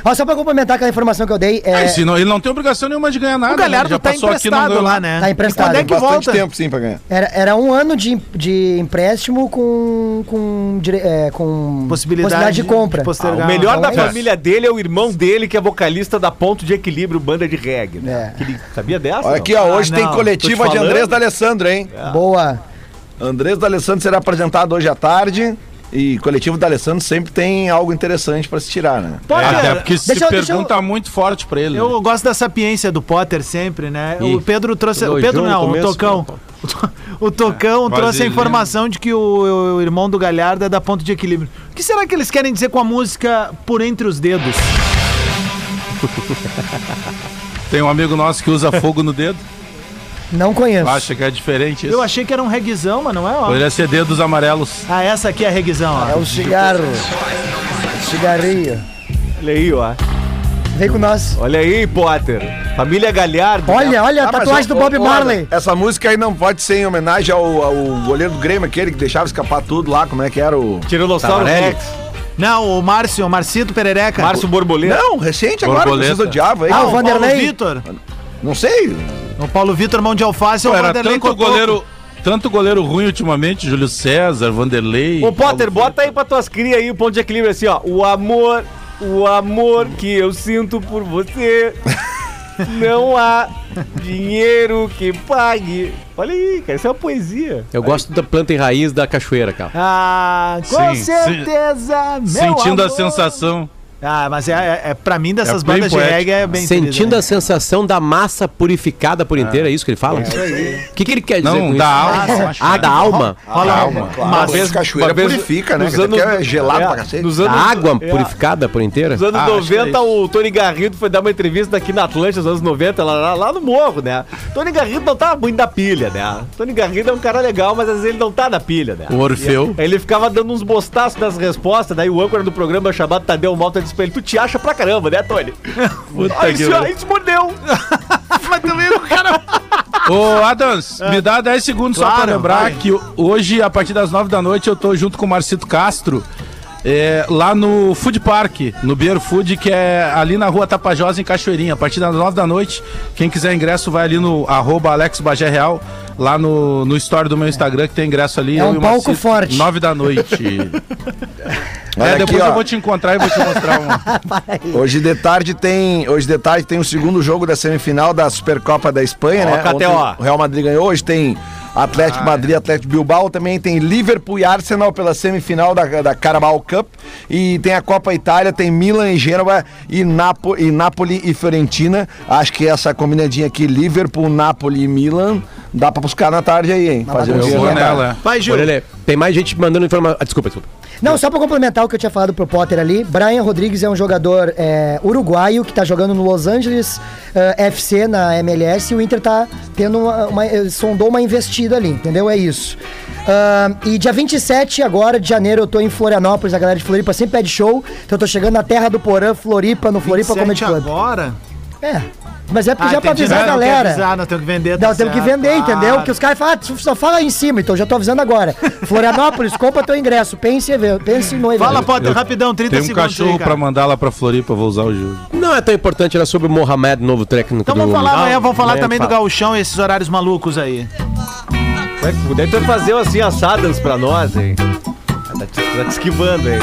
Speaker 2: Ó, só pra complementar aquela informação que eu dei, é,
Speaker 4: É, se não- ele não tem obrigação nenhuma de ganhar nada.
Speaker 1: O
Speaker 4: né? Ele
Speaker 1: Galhardo
Speaker 4: já
Speaker 1: tá
Speaker 4: passou aqui, não ganhou
Speaker 1: lá, né?
Speaker 2: Tá emprestado.
Speaker 1: Quando é que
Speaker 6: Bastante
Speaker 1: volta?
Speaker 6: tempo, sim, pra ganhar.
Speaker 2: era, era um ano de, de empréstimo com, com, dire- é, com
Speaker 1: Possibilidade
Speaker 2: de compra.
Speaker 1: de postergar.
Speaker 3: o melhor
Speaker 2: então
Speaker 3: da
Speaker 2: é
Speaker 3: família dele é o irmão dele, que é vocalista da Ponto de Equilíbrio, banda de reggae. Né?
Speaker 2: É.
Speaker 3: Que ele- sabia dessa?
Speaker 6: Olha aqui, ó, hoje
Speaker 1: Ah,
Speaker 6: tem
Speaker 1: não,
Speaker 6: coletiva
Speaker 3: te
Speaker 6: de. Andrés D'Alessandro, hein?
Speaker 2: Boa.
Speaker 6: Andrés D'Alessandro será apresentado hoje à tarde. E coletivo D'Alessandro sempre tem algo interessante pra se tirar, né?
Speaker 1: Potter,
Speaker 4: Até porque se
Speaker 2: Deixa eu- deixa
Speaker 4: pergunta
Speaker 2: eu-
Speaker 4: muito forte pra ele. né?
Speaker 1: Eu gosto da sapiência do Potter sempre, né?
Speaker 5: Ih,
Speaker 1: o Pedro trouxe. O Pedro não, o
Speaker 5: começo,
Speaker 1: Tocão. (laughs) O Tocão trouxe a informação de que o, o irmão do Galhardo é da ponto de equilíbrio. O que será que eles querem dizer com a música Por Entre os Dedos?
Speaker 4: Tem um amigo nosso que usa fogo no dedo. (laughs)
Speaker 2: Não conheço.
Speaker 4: Acha que é diferente isso.
Speaker 1: Eu achei que era um reguizão, mas não é, ó.
Speaker 4: Poderia ser dedos amarelos.
Speaker 1: Ah, essa aqui é a reguizão, ó.
Speaker 2: É o cigarro. Cigarrinho.
Speaker 3: Olha aí, ó.
Speaker 2: Vem com nós.
Speaker 3: Olha aí, Potter. Família Galhardo.
Speaker 2: Olha, olha a
Speaker 6: Ah, mas,
Speaker 2: tatuagem
Speaker 6: ó,
Speaker 2: do Bob
Speaker 6: ó,
Speaker 2: Marley.
Speaker 6: Essa música aí não pode ser em homenagem ao, ao goleiro do Grêmio, aquele que deixava escapar tudo lá, como é que era o.
Speaker 3: Tiranossauro? Rex.
Speaker 1: Não, o Márcio, o Marcito Perereca.
Speaker 3: Márcio Borboleta.
Speaker 6: Não, recente agora, que
Speaker 4: Borboleta.
Speaker 6: vocês odiavam aí.
Speaker 2: Ah, o Vanderlei?
Speaker 1: Vitor.
Speaker 6: Não sei.
Speaker 1: O Paulo Vitor, mão de alface, é
Speaker 4: Pô,
Speaker 1: o
Speaker 4: era
Speaker 1: Vanderlei
Speaker 4: tanto
Speaker 1: Cotoco.
Speaker 4: goleiro, tanto goleiro ruim ultimamente, Júlio César, Vanderlei.
Speaker 3: Ô, Potter,
Speaker 4: Paulo
Speaker 3: bota aí pra tuas crias aí o ponto de equilíbrio assim, ó. O amor, o amor que eu sinto por você. (laughs) Não há dinheiro que pague. Olha aí, cara, isso é uma poesia.
Speaker 5: Eu gosto da planta e raiz da cachoeira, cara.
Speaker 1: Ah, com
Speaker 4: Sim,
Speaker 1: certeza, meu
Speaker 4: Sentindo a
Speaker 1: amor.
Speaker 4: sensação.
Speaker 1: Ah, mas é, é, é pra mim dessas
Speaker 4: É
Speaker 1: bandas de reggae é bem
Speaker 5: Sentindo
Speaker 1: feliz,
Speaker 5: a sensação da massa purificada por inteira, é isso que ele fala? O que, que ele quer dizer
Speaker 4: Não,
Speaker 5: com
Speaker 4: da
Speaker 5: isso?
Speaker 4: alma.
Speaker 5: Ah, da alma?
Speaker 1: Rola
Speaker 4: Calma.
Speaker 6: Claro,
Speaker 1: Mas-
Speaker 6: mas cachoeira
Speaker 3: uma vez-
Speaker 6: purifica, né?
Speaker 3: anos-
Speaker 6: que é gelado
Speaker 3: É,
Speaker 6: pra cacete.
Speaker 3: Nos
Speaker 5: Da
Speaker 3: anos,
Speaker 5: água
Speaker 3: é,
Speaker 5: purificada por inteira?
Speaker 3: Nos anos
Speaker 4: Ah, acho que é
Speaker 3: 90, o Tony Garrido foi dar uma entrevista aqui na Atlântica, nos anos 90, lá, lá, lá no morro, né? Tony Garrido não tava muito da pilha, né? Tony Garrido é um cara legal, mas às vezes ele não tá na pilha, né?
Speaker 4: O Orfeu.
Speaker 3: Aí ele ficava dando uns bostaços nas respostas, daí o âncora do programa chamado Tadeu Malta disse pra ele, tu te acha pra caramba, né, Tony?
Speaker 4: Puta
Speaker 3: Aí
Speaker 4: que
Speaker 3: isso,
Speaker 4: pariu.
Speaker 3: aí isso mordeu. (laughs)
Speaker 1: Mas também o cara...
Speaker 4: Ô, Adams, me dá 10 segundos só
Speaker 1: Claro,
Speaker 4: pra lembrar
Speaker 1: vai.
Speaker 4: que hoje, a partir das 9 da noite, eu tô junto com o Marcito Castro. é, lá no Food Park, no Beer Food, que é ali na rua Tapajós, em Cachoeirinha. A partir das 9 da noite, quem quiser ingresso, vai ali no arroba Alex Bagé Real, lá no, no story do meu Instagram, que tem ingresso ali.
Speaker 2: É um palco forte.
Speaker 4: 9 da noite. (laughs)
Speaker 6: Olha
Speaker 4: é,
Speaker 6: aqui,
Speaker 4: depois
Speaker 6: ó.
Speaker 4: eu vou te encontrar e vou te mostrar um. (laughs)
Speaker 6: Hoje de tarde tem, hoje de tarde tem o segundo jogo da semifinal da Supercopa da Espanha,
Speaker 3: Ó,
Speaker 6: né? Ontem o Real Madrid ganhou, hoje tem Atlético Madrid, Atlético Bilbao, também tem Liverpool e Arsenal pela semifinal da, da Carabao Cup e tem a Copa Itália, tem Milan e Gênova e, Napo, e Napoli e Fiorentina. Acho que essa combinadinha aqui, Liverpool, Napoli e Milan, Dá pra buscar na tarde aí, hein? Fazer um.
Speaker 4: Eu vou nela. é.
Speaker 1: Vai, Gil.
Speaker 5: Tem mais gente mandando informação. Ah, desculpa, desculpa.
Speaker 2: Não, só pra complementar o que eu tinha falado pro Potter ali, Brian Rodrigues é um jogador é, uruguaio que tá jogando no Los Angeles eh, FC na MLS e o Inter tá tendo uma, uma- eh, sondou uma investida ali, entendeu? É isso. Ah, e dia 27 agora de janeiro eu tô em Florianópolis, a galera de Floripa sempre pede show, então eu tô chegando na terra do Porã, Floripa, no Floripa
Speaker 1: 27
Speaker 2: Comedy Club.
Speaker 1: agora?
Speaker 2: É, mas é porque
Speaker 1: Ah,
Speaker 2: já pra
Speaker 1: entendi.
Speaker 2: avisar a
Speaker 1: Não, não
Speaker 2: galera.
Speaker 1: avisar, não, temos que vender.
Speaker 2: Não,
Speaker 1: tá
Speaker 2: temos que vender, entendeu?
Speaker 1: claro.
Speaker 2: Porque os caras falam, ah, só fala aí em cima, então já tô avisando agora. (laughs) Florianópolis, compra teu ingresso, pense, pense no evento.
Speaker 1: Fala, Potter,
Speaker 4: Eu-
Speaker 1: rapidão, 30
Speaker 4: Tem um
Speaker 1: segundos
Speaker 4: cachorro
Speaker 1: aí,
Speaker 4: pra mandar lá pra Floripa, vou usar o jogo.
Speaker 5: Não é tão importante, era sobre o Mohamed, novo técnico
Speaker 1: Então
Speaker 5: do...
Speaker 1: vamos falar amanhã, vamos falar também do
Speaker 5: fala.
Speaker 1: gauchão e esses horários malucos aí.
Speaker 3: Deve ter fazer assim assadas pra nós, hein? Tá te, tá te esquivando, hein?